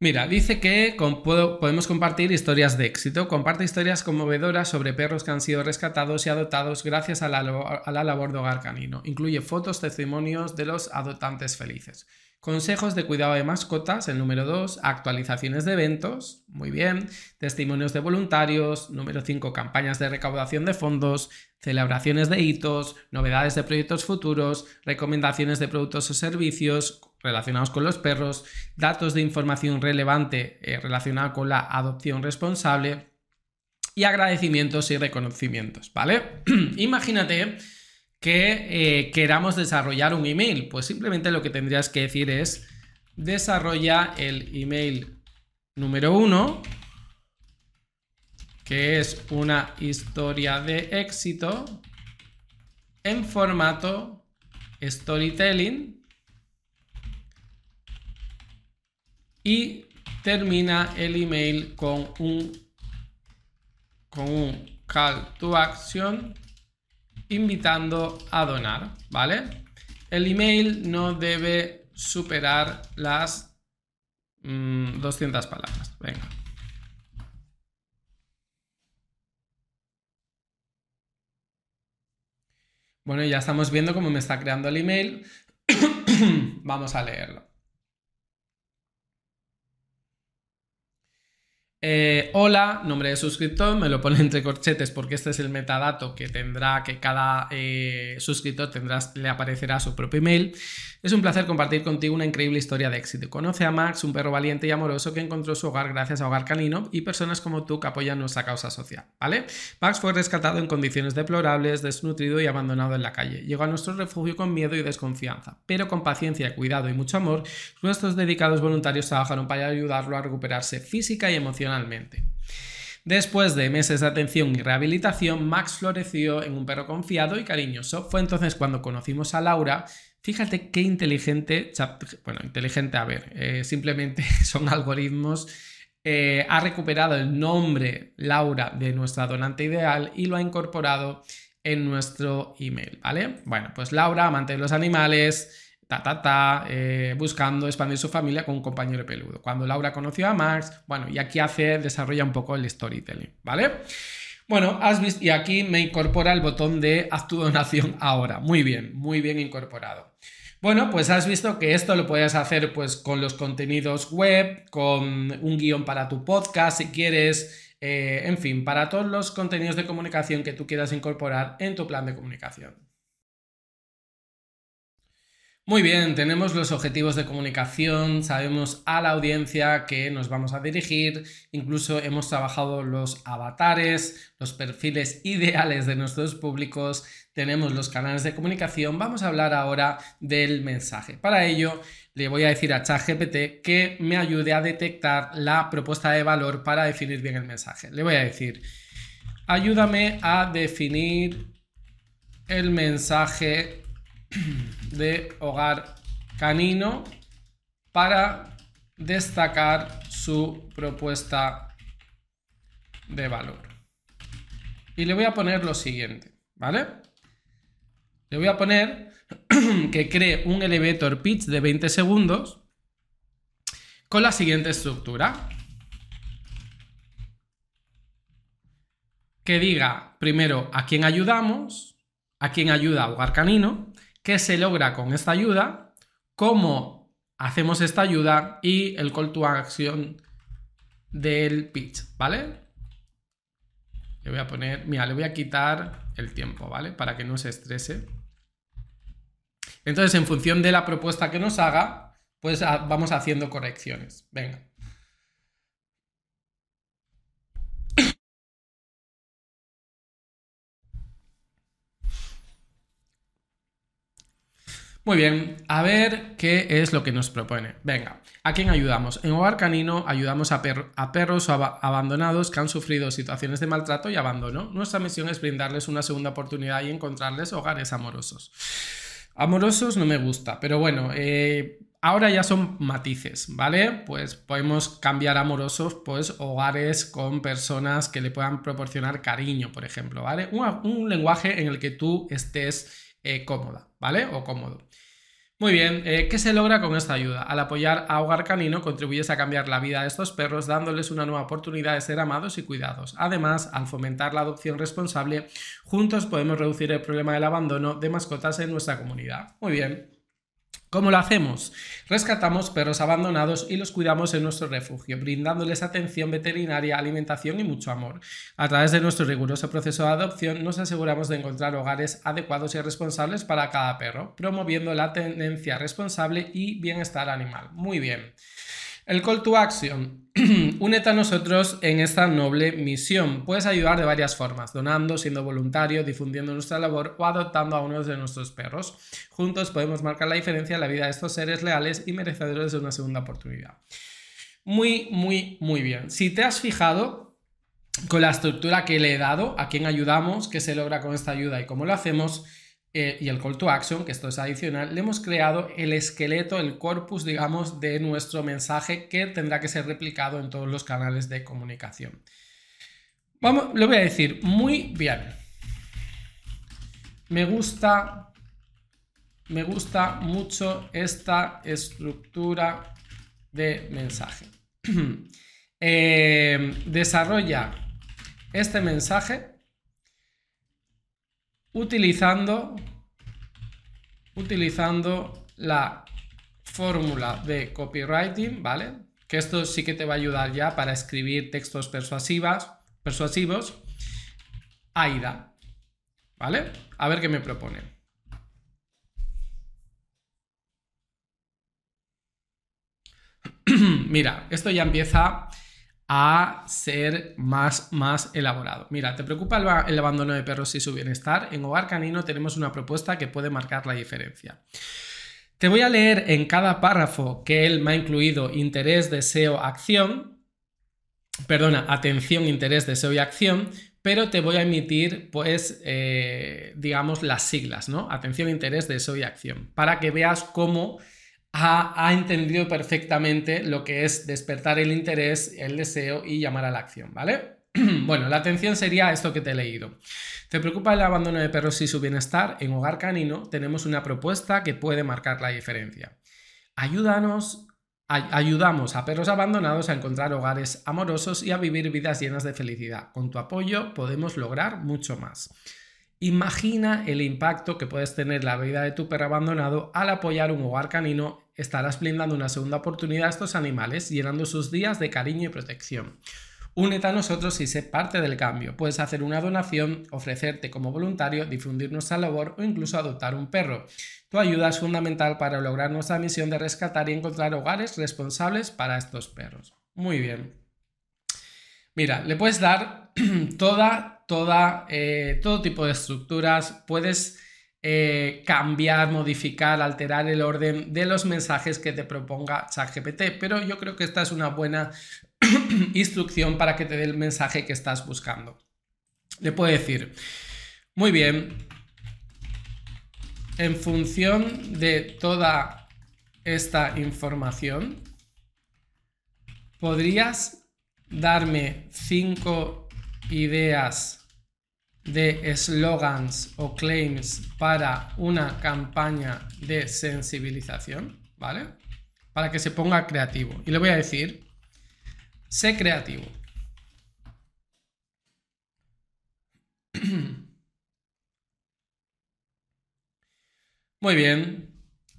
Mira, dice que podemos compartir historias de éxito. Comparte historias conmovedoras sobre perros que han sido rescatados y adoptados gracias a la, a la labor de hogar canino. Incluye fotos, testimonios de los adoptantes felices. Consejos de cuidado de mascotas, el número 2, actualizaciones de eventos, muy bien, testimonios de voluntarios, número 5, campañas de recaudación de fondos, celebraciones de hitos, novedades de proyectos futuros, recomendaciones de productos o servicios relacionados con los perros, datos de información relevante eh, relacionada con la adopción responsable y agradecimientos y reconocimientos, ¿vale? Imagínate que eh, queramos desarrollar un email. Pues simplemente lo que tendrías que decir es desarrolla el email número uno, que es una historia de éxito en formato storytelling y termina el email con un, con un call to action invitando a donar, ¿vale? El email no debe superar las 200 mm, palabras. Venga. Bueno, ya estamos viendo cómo me está creando el email. Vamos a leerlo. Eh, hola, nombre de suscriptor, me lo pone entre corchetes porque este es el metadato que tendrá, que cada eh, suscriptor tendrá, le aparecerá su propio email. Es un placer compartir contigo una increíble historia de éxito. Conoce a Max, un perro valiente y amoroso que encontró su hogar gracias a Hogar Canino y personas como tú que apoyan nuestra causa social, ¿vale? Max fue rescatado en condiciones deplorables, desnutrido y abandonado en la calle. Llegó a nuestro refugio con miedo y desconfianza, pero con paciencia, cuidado y mucho amor, nuestros dedicados voluntarios trabajaron para ayudarlo a recuperarse física y emocionalmente Después de meses de atención y rehabilitación, Max floreció en un perro confiado y cariñoso. Fue entonces cuando conocimos a Laura. Fíjate qué inteligente, bueno, inteligente, a ver, eh, simplemente son algoritmos. Eh, ha recuperado el nombre Laura de nuestra donante ideal y lo ha incorporado en nuestro email, ¿vale? Bueno, pues Laura, amante de los animales, ta, ta, ta, eh, buscando expandir su familia con un compañero peludo. Cuando Laura conoció a Max, bueno, y aquí hace, desarrolla un poco el storytelling, ¿vale? Bueno, has visto, y aquí me incorpora el botón de haz tu donación ahora. Muy bien, muy bien incorporado. Bueno, pues has visto que esto lo puedes hacer pues con los contenidos web, con un guion para tu podcast si quieres, eh, en fin, para todos los contenidos de comunicación que tú quieras incorporar en tu plan de comunicación. Muy bien, tenemos los objetivos de comunicación, sabemos a la audiencia que nos vamos a dirigir, incluso hemos trabajado los avatares, los perfiles ideales de nuestros públicos, tenemos los canales de comunicación, vamos a hablar ahora del mensaje. Para ello, le voy a decir a ChatGPT que me ayude a detectar la propuesta de valor para definir bien el mensaje. Le voy a decir, ayúdame a definir el mensaje de hogar canino para destacar su propuesta de valor. Y le voy a poner lo siguiente, ¿vale? Le voy a poner que cree un elevator pitch de 20 segundos con la siguiente estructura. Que diga primero a quién ayudamos, a quién ayuda a Hogar Canino, qué se logra con esta ayuda, cómo hacemos esta ayuda y el call to action del pitch, ¿vale? Le voy a poner, mira, le voy a quitar el tiempo, ¿vale? Para que no se estrese. Entonces, en función de la propuesta que nos haga, pues vamos haciendo correcciones. Venga. Muy bien, a ver qué es lo que nos propone. Venga, ¿a quién ayudamos? En Hogar Canino ayudamos a, perros abandonados que han sufrido situaciones de maltrato y abandono. Nuestra misión es brindarles una segunda oportunidad y encontrarles hogares amorosos. Amorosos no me gusta, pero bueno, eh, ahora ya son matices, ¿vale? Pues podemos cambiar amorosos, pues hogares con personas que le puedan proporcionar cariño, por ejemplo, ¿vale? Un, lenguaje en el que tú estés eh, cómoda, ¿vale? O cómodo. Muy bien, eh, ¿qué se logra con esta ayuda? Al apoyar a Hogar Canino contribuyes a cambiar la vida de estos perros dándoles una nueva oportunidad de ser amados y cuidados. Además, al fomentar la adopción responsable, juntos podemos reducir el problema del abandono de mascotas en nuestra comunidad. Muy bien. ¿Cómo lo hacemos? Rescatamos perros abandonados y los cuidamos en nuestro refugio, brindándoles atención veterinaria, alimentación y mucho amor. A través de nuestro riguroso proceso de adopción nos aseguramos de encontrar hogares adecuados y responsables para cada perro, promoviendo la tendencia responsable y bienestar animal. Muy bien. El call to action. Únete a nosotros en esta noble misión. Puedes ayudar de varias formas, donando, siendo voluntario, difundiendo nuestra labor o adoptando a uno de nuestros perros. Juntos podemos marcar la diferencia en la vida de estos seres leales y merecedores de una segunda oportunidad. Muy, muy, muy bien. Si te has fijado con la estructura que le he dado, a quién ayudamos, qué se logra con esta ayuda y cómo lo hacemos, eh, y el call to action, que esto es adicional, le hemos creado el esqueleto, el corpus, digamos, de nuestro mensaje que tendrá que ser replicado en todos los canales de comunicación. Vamos, lo voy a decir muy bien. Me gusta, me gusta mucho esta estructura de mensaje. Eh, desarrolla este mensaje utilizando, utilizando la fórmula de copywriting, ¿vale? Que esto sí que te va a ayudar ya para escribir textos persuasivas, persuasivos. AIDA, ¿vale? A ver qué me propone. Mira, esto ya empieza a ser más, más elaborado. Mira, ¿te preocupa el, abandono de perros y su bienestar? En Hogar Canino tenemos una propuesta que puede marcar la diferencia. Te voy a leer en cada párrafo que él me ha incluido interés, deseo, acción. Perdona, atención, interés, deseo y acción, pero te voy a emitir, pues, eh, digamos, las siglas, ¿no? Atención, interés, deseo y acción, para que veas cómo ha, entendido perfectamente lo que es despertar el interés, el deseo y llamar a la acción, ¿vale? bueno, la atención sería esto que te he leído. ¿Te preocupa el abandono de perros y su bienestar? En Hogar Canino tenemos una propuesta que puede marcar la diferencia. Ayúdanos, ayudamos a perros abandonados a encontrar hogares amorosos y a vivir vidas llenas de felicidad. Con tu apoyo podemos lograr mucho más. Imagina el impacto que puedes tener en la vida de tu perro abandonado al apoyar un hogar canino estarás brindando una segunda oportunidad a estos animales, llenando sus días de cariño y protección. Únete a nosotros y sé parte del cambio. Puedes hacer una donación, ofrecerte como voluntario, difundir nuestra labor o incluso adoptar un perro. Tu ayuda es fundamental para lograr nuestra misión de rescatar y encontrar hogares responsables para estos perros. Muy bien. Mira, le puedes dar toda, toda, eh, todo tipo de estructuras. Puedes eh, cambiar, modificar, alterar el orden de los mensajes que te proponga ChatGPT, pero yo creo que esta es una buena instrucción para que te dé el mensaje que estás buscando. le puedo decir, muy bien, en función de toda esta información, ¿podrías darme cinco ideas de eslogans o claims para una campaña de sensibilización? ¿Vale? Para que se ponga creativo. Y le voy a decir, sé creativo. Muy bien.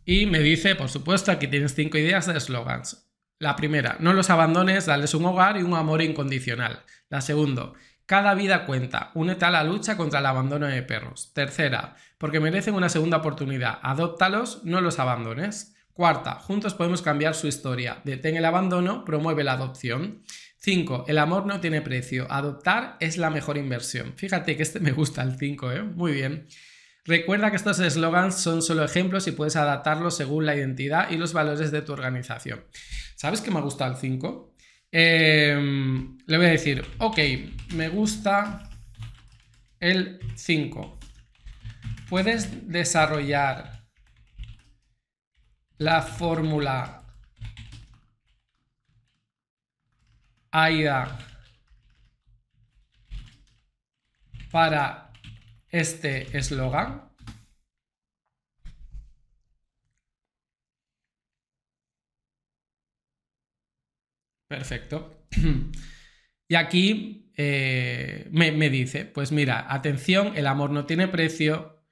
Y me dice, por supuesto, aquí tienes cinco ideas de slogans. La primera, no los abandones, dales un hogar y un amor incondicional. La segunda, cada vida cuenta, únete a la lucha contra el abandono de perros. Tercera, porque merecen una segunda oportunidad, adóptalos, no los abandones. Cuarta, juntos podemos cambiar su historia. Detén el abandono, promueve la adopción. 5. El amor no tiene precio. Adoptar es la mejor inversión. Fíjate que este me gusta el 5, ¿eh? Muy bien. Recuerda que estos eslogans son solo ejemplos y puedes adaptarlos según la identidad y los valores de tu organización. ¿Sabes que me gusta el 5? Em, le voy a decir, ok, me gusta el 5. Puedes desarrollar la fórmula AIDA para este eslogan. Perfecto. Y aquí eh, me, dice, pues mira, atención, el amor no tiene precio.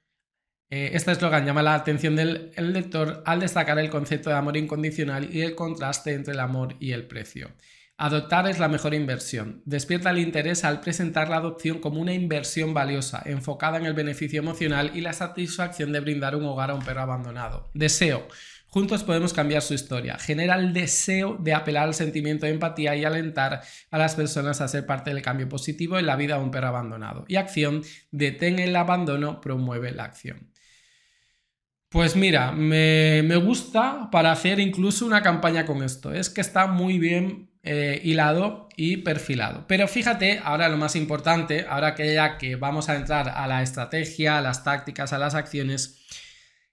Eh, este eslogan llama la atención del lector al destacar el concepto de amor incondicional y el contraste entre el amor y el precio. Adoptar es la mejor inversión. Despierta el interés al presentar la adopción como una inversión valiosa, enfocada en el beneficio emocional y la satisfacción de brindar un hogar a un perro abandonado. Deseo. Juntos podemos cambiar su historia. Genera el deseo de apelar al sentimiento de empatía y alentar a las personas a ser parte del cambio positivo en la vida de un perro abandonado. Y acción. Detén el abandono, promueve la acción. Pues mira, me, me gusta para hacer incluso una campaña con esto. Es que está muy bien eh, hilado y perfilado. Pero fíjate, ahora lo más importante, ahora que ya que vamos a entrar a la estrategia, a las tácticas, a las acciones,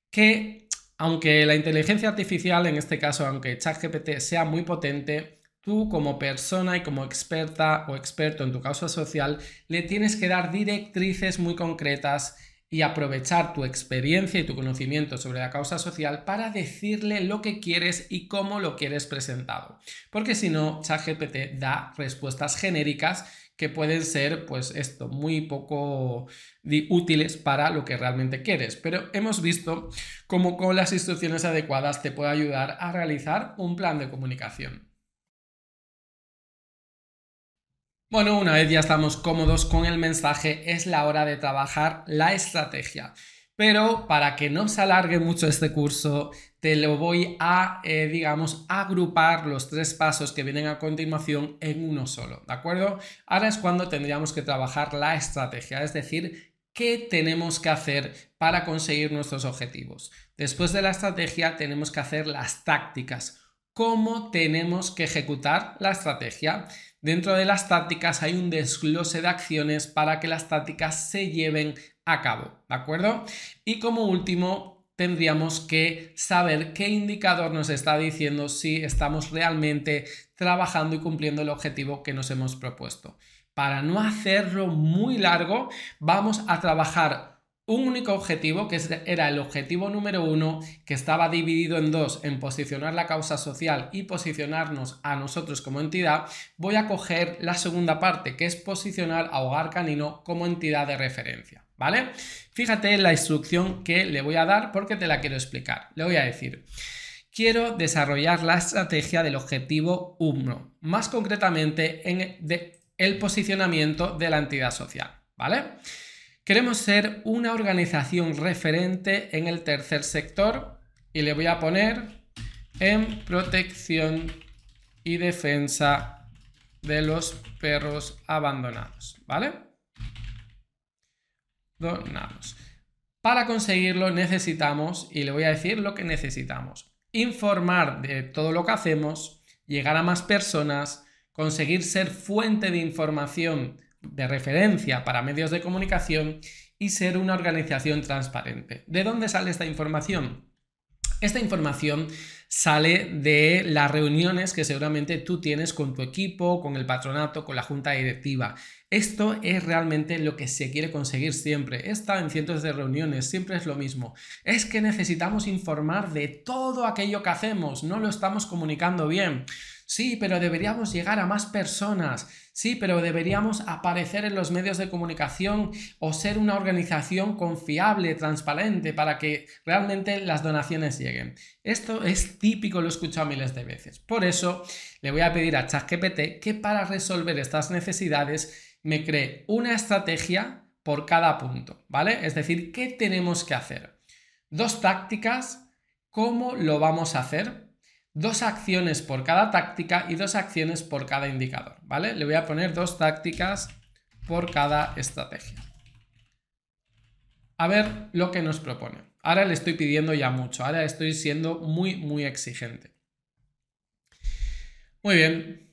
que aunque la inteligencia artificial, en este caso, aunque ChatGPT sea muy potente, tú como persona y como experta o experto en tu causa social, le tienes que dar directrices muy concretas y aprovechar tu experiencia y tu conocimiento sobre la causa social para decirle lo que quieres y cómo lo quieres presentado. Porque si no, ChatGPT da respuestas genéricas que pueden ser, pues esto, muy poco útiles para lo que realmente quieres. Pero hemos visto cómo con las instrucciones adecuadas te puede ayudar a realizar un plan de comunicación. Bueno, una vez ya estamos cómodos con el mensaje, es la hora de trabajar la estrategia. Pero para que no se alargue mucho este curso, te lo voy a, eh, digamos, agrupar los tres pasos que vienen a continuación en uno solo, ¿de acuerdo? Ahora es cuando tendríamos que trabajar la estrategia, es decir, qué tenemos que hacer para conseguir nuestros objetivos. Después de la estrategia tenemos que hacer las tácticas, cómo tenemos que ejecutar la estrategia. Dentro de las tácticas hay un desglose de acciones para que las tácticas se lleven a cabo, ¿de acuerdo? Y como último, tendríamos que saber qué indicador nos está diciendo si estamos realmente trabajando y cumpliendo el objetivo que nos hemos propuesto. Para no hacerlo muy largo, vamos a trabajar un único objetivo, que era el objetivo número uno, que estaba dividido en dos, en posicionar la causa social y posicionarnos a nosotros como entidad, voy a coger la segunda parte, que es posicionar a Hogar Canino como entidad de referencia. ¿Vale? Fíjate en la instrucción que le voy a dar porque te la quiero explicar. Le voy a decir, quiero desarrollar la estrategia del objetivo 1, más concretamente en el posicionamiento de la entidad social. ¿Vale? Queremos ser una organización referente en el tercer sector y le voy a poner en protección y defensa de los perros abandonados, ¿vale? Para conseguirlo necesitamos, y le voy a decir lo que necesitamos, informar de todo lo que hacemos, llegar a más personas, conseguir ser fuente de información de referencia para medios de comunicación y ser una organización transparente. ¿De dónde sale esta información? Esta información sale de las reuniones que seguramente tú tienes con tu equipo, con el patronato, con la junta directiva. Esto es realmente lo que se quiere conseguir siempre. Estado en cientos de reuniones, siempre es lo mismo. Es que necesitamos informar de todo aquello que hacemos, no lo estamos comunicando bien. Sí, pero deberíamos llegar a más personas. Sí, pero deberíamos aparecer en los medios de comunicación o ser una organización confiable, transparente, para que realmente las donaciones lleguen. Esto es típico, lo he escuchado miles de veces. Por eso le voy a pedir a ChatGPT que para resolver estas necesidades me cree una estrategia por cada punto, ¿vale? Es decir, ¿qué tenemos que hacer? Dos tácticas, ¿cómo lo vamos a hacer? Dos acciones por cada táctica y dos acciones por cada indicador, ¿vale? Le voy a poner dos tácticas por cada estrategia. A ver lo que nos propone. Ahora le estoy pidiendo ya mucho, ahora estoy siendo muy, muy exigente. Muy bien.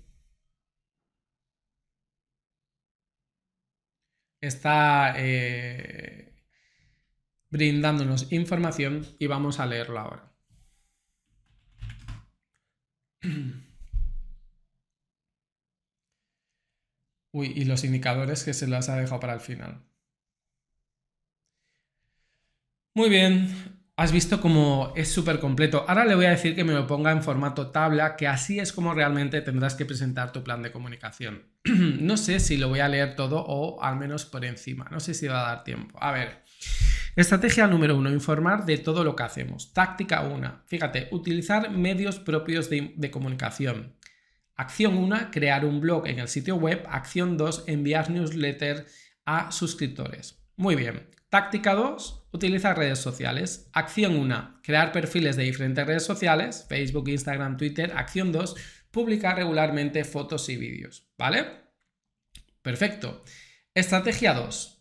Está eh, brindándonos información y vamos a leerlo ahora. Uy, y los indicadores que se las ha dejado para el final. Muy bien, has visto cómo es súper completo. Ahora le voy a decir que me lo ponga en formato tabla, que así es como realmente tendrás que presentar tu plan de comunicación. no sé si lo voy a leer todo o al menos por encima. No sé si va a dar tiempo. A ver. Estrategia número uno, informar de todo lo que hacemos. Táctica 1, fíjate, utilizar medios propios de, comunicación. Acción 1, crear un blog en el sitio web. Acción 2, enviar newsletter a suscriptores. Muy bien. Táctica 2, utilizar redes sociales. Acción 1, crear perfiles de diferentes redes sociales, Facebook, Instagram, Twitter. Acción 2, publicar regularmente fotos y vídeos. ¿Vale? Perfecto. Estrategia 2,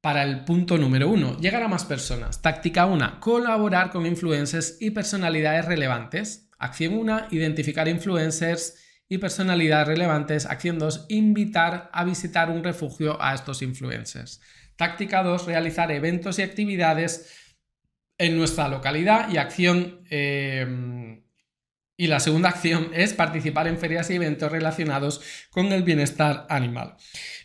para el punto número uno, llegar a más personas. Táctica 1, colaborar con influencers y personalidades relevantes. Acción 1, identificar influencers y personalidades relevantes. Acción 2, invitar a visitar un refugio a estos influencers. Táctica 2, realizar eventos y actividades en nuestra localidad. Y acción... Eh, y la segunda acción es participar en ferias y eventos relacionados con el bienestar animal.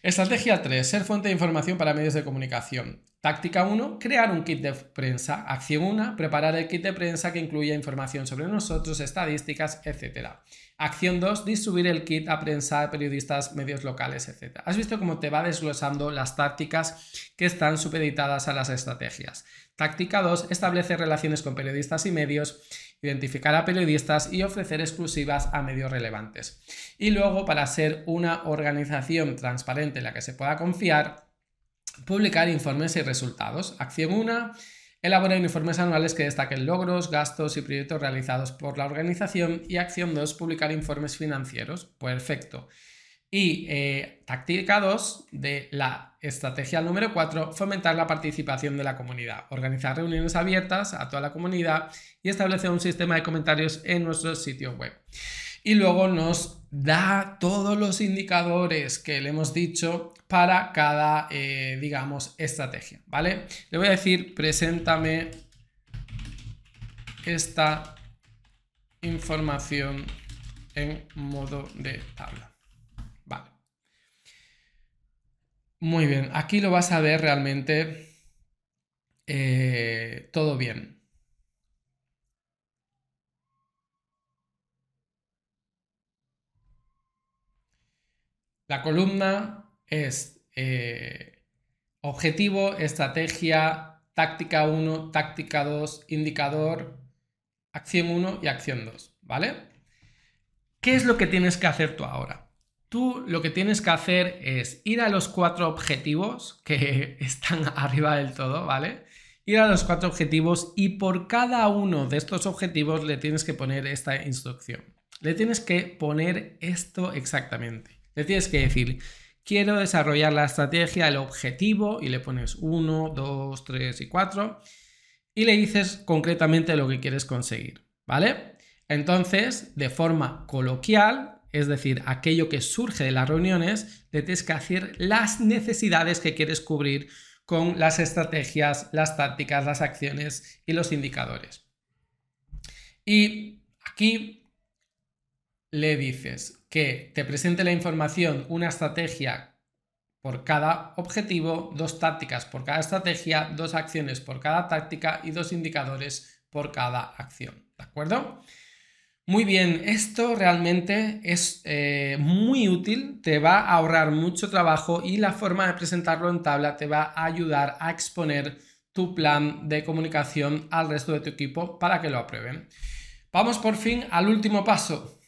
Estrategia 3. Ser fuente de información para medios de comunicación. Táctica 1. Crear un kit de prensa. Acción 1. Preparar el kit de prensa que incluya información sobre nosotros, estadísticas, etc. Acción 2. Distribuir el kit a prensa, periodistas, medios locales, etc. Has visto cómo te va desglosando las tácticas que están supeditadas a las estrategias. Táctica 2. Establecer relaciones con periodistas y medios identificar a periodistas y ofrecer exclusivas a medios relevantes. Y luego, para ser una organización transparente en la que se pueda confiar, publicar informes y resultados. Acción 1. Elaborar informes anuales que destaquen logros, gastos y proyectos realizados por la organización. Y acción 2. Publicar informes financieros. Perfecto. Y eh, táctica 2 de la estrategia número 4, fomentar la participación de la comunidad, organizar reuniones abiertas a toda la comunidad y establecer un sistema de comentarios en nuestro sitio web. Y luego nos da todos los indicadores que le hemos dicho para cada, eh, digamos, estrategia, ¿vale? Le voy a decir, preséntame esta información en modo de tabla. Muy bien, aquí lo vas a ver realmente eh, todo bien. La columna es eh, objetivo, estrategia, táctica 1, táctica 2, indicador, acción 1 y acción 2, ¿vale? ¿Qué es lo que tienes que hacer tú ahora? Tú lo que tienes que hacer es ir a los cuatro objetivos que están arriba del todo, ¿vale? Ir a los cuatro objetivos y por cada uno de estos objetivos le tienes que poner esta instrucción. Le tienes que poner esto exactamente. Le tienes que decir, quiero desarrollar la estrategia, el objetivo, y le pones 1, 2, 3 y 4, y le dices concretamente lo que quieres conseguir, ¿vale? Entonces, de forma coloquial, es decir, aquello que surge de las reuniones, le tienes que hacer las necesidades que quieres cubrir con las estrategias, las tácticas, las acciones y los indicadores. Y aquí le dices que te presente la información, una estrategia por cada objetivo, dos tácticas por cada estrategia, dos acciones por cada táctica y dos indicadores por cada acción. ¿De acuerdo? Muy bien, esto realmente es eh, muy útil, te va a ahorrar mucho trabajo y la forma de presentarlo en tabla te va a ayudar a exponer tu plan de comunicación al resto de tu equipo para que lo aprueben. Vamos por fin al último paso,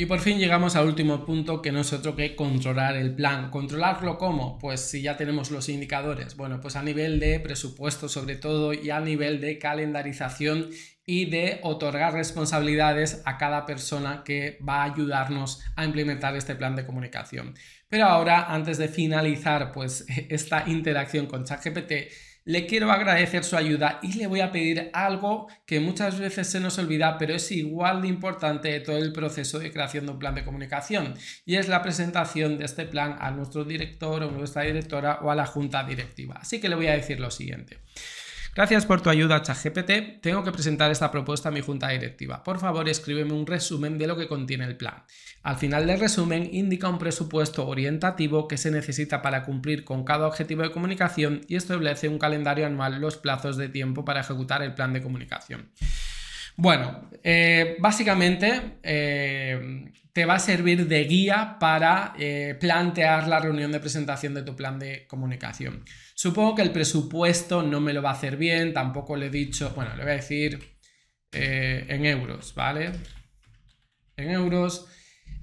Y por fin llegamos al último punto que no es otro que controlar el plan. ¿Controlarlo cómo? Pues si ya tenemos los indicadores. Bueno, pues a nivel de presupuesto sobre todo y a nivel de calendarización y de otorgar responsabilidades a cada persona que va a ayudarnos a implementar este plan de comunicación. Pero ahora, antes de finalizar pues esta interacción con ChatGPT, le quiero agradecer su ayuda y le voy a pedir algo que muchas veces se nos olvida, pero es igual de importante de todo el proceso de creación de un plan de comunicación, y es la presentación de este plan a nuestro director o nuestra directora o a la junta directiva. Así que le voy a decir lo siguiente. Gracias por tu ayuda, ChatGPT. Tengo que presentar esta propuesta a mi junta directiva. Por favor, escríbeme un resumen de lo que contiene el plan. Al final del resumen, indica un presupuesto orientativo que se necesita para cumplir con cada objetivo de comunicación y establece un calendario anual los plazos de tiempo para ejecutar el plan de comunicación. Bueno, eh, básicamente eh, te va a servir de guía para eh, plantear la reunión de presentación de tu plan de comunicación. Supongo que el presupuesto no me lo va a hacer bien, tampoco le he dicho, bueno, le voy a decir en euros, ¿vale? En euros.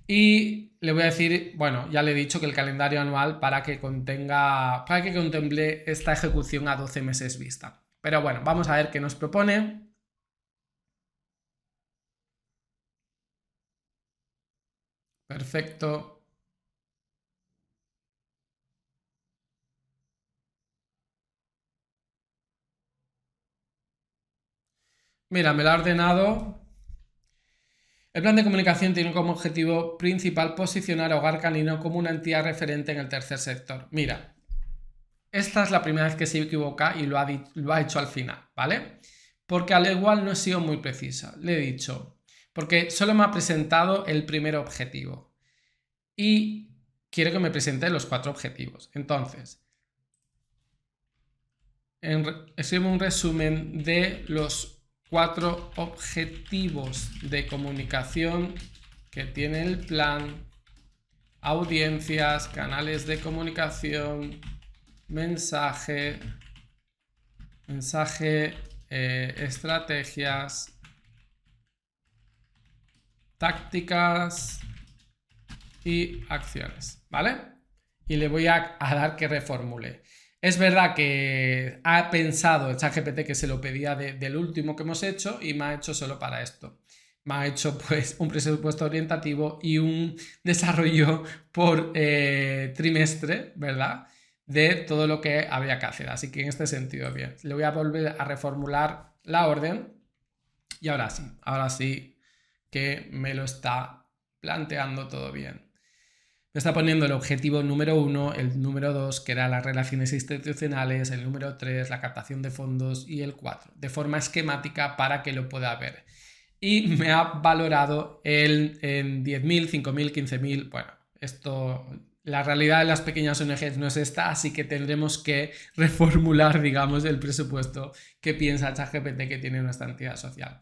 Y le voy a decir, bueno, ya le he dicho que el calendario anual para que contenga, para que contemple esta ejecución a 12 meses vista. Pero bueno, vamos a ver qué nos propone. Perfecto. Mira, me lo ha ordenado. El plan de comunicación tiene como objetivo principal posicionar a Hogar Canino como una entidad referente en el tercer sector. Mira, esta es la primera vez que se equivoca y lo ha, lo ha hecho al final, ¿vale? Porque al igual no he sido muy precisa. Le he dicho, porque solo me ha presentado el primer objetivo. Y quiero que me presente los cuatro objetivos. Entonces, escribo un resumen de los cuatro objetivos de comunicación que tiene el plan, audiencias, canales de comunicación, mensaje, mensaje, eh, estrategias, tácticas y acciones, ¿vale? Y le voy a, dar que reformule. Es verdad que ha pensado el ChatGPT que se lo pedía del último que hemos hecho y me ha hecho solo para esto. Me ha hecho pues un presupuesto orientativo y un desarrollo por eh, trimestre, ¿verdad? De todo lo que había que hacer. Así que en este sentido, bien. Le voy a volver a reformular la orden. Y ahora sí, ahora sí que me lo está planteando todo bien. Me está poniendo el objetivo número uno, el número dos, que era las relaciones institucionales, el número tres, la captación de fondos y el cuatro, de forma esquemática para que lo pueda ver. Y me ha valorado el, en 10.000, 5.000, 15.000. Bueno, esto, la realidad de las pequeñas ONGs no es esta, así que tendremos que reformular, digamos, el presupuesto que piensa ChatGPT que tiene nuestra entidad social.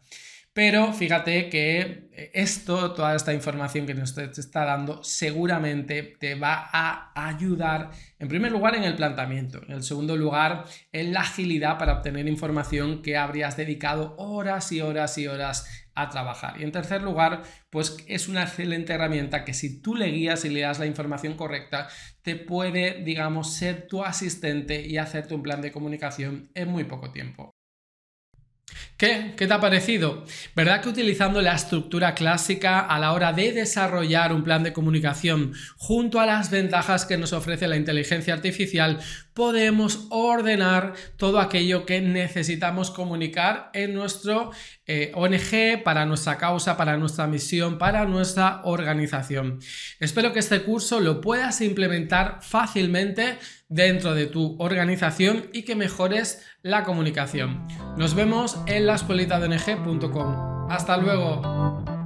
Pero fíjate que eh, esto, toda esta información que nos está dando, seguramente te va a ayudar, en primer lugar, en el planteamiento, en el segundo lugar, en la agilidad para obtener información que habrías dedicado horas y horas y horas a trabajar. Y en tercer lugar, pues es una excelente herramienta que si tú le guías y le das la información correcta, te puede, digamos, ser tu asistente y hacerte un plan de comunicación en muy poco tiempo. ¿Qué? ¿Qué te ha parecido? ¿Verdad que utilizando la estructura clásica a la hora de desarrollar un plan de comunicación junto a las ventajas que nos ofrece la inteligencia artificial, podemos ordenar todo aquello que necesitamos comunicar en nuestro eh, ONG, para nuestra causa, para nuestra misión, para nuestra organización? Espero que este curso lo puedas implementar fácilmente dentro de tu organización y que mejores la comunicación. Nos vemos en laspolitadng.com. Hasta luego.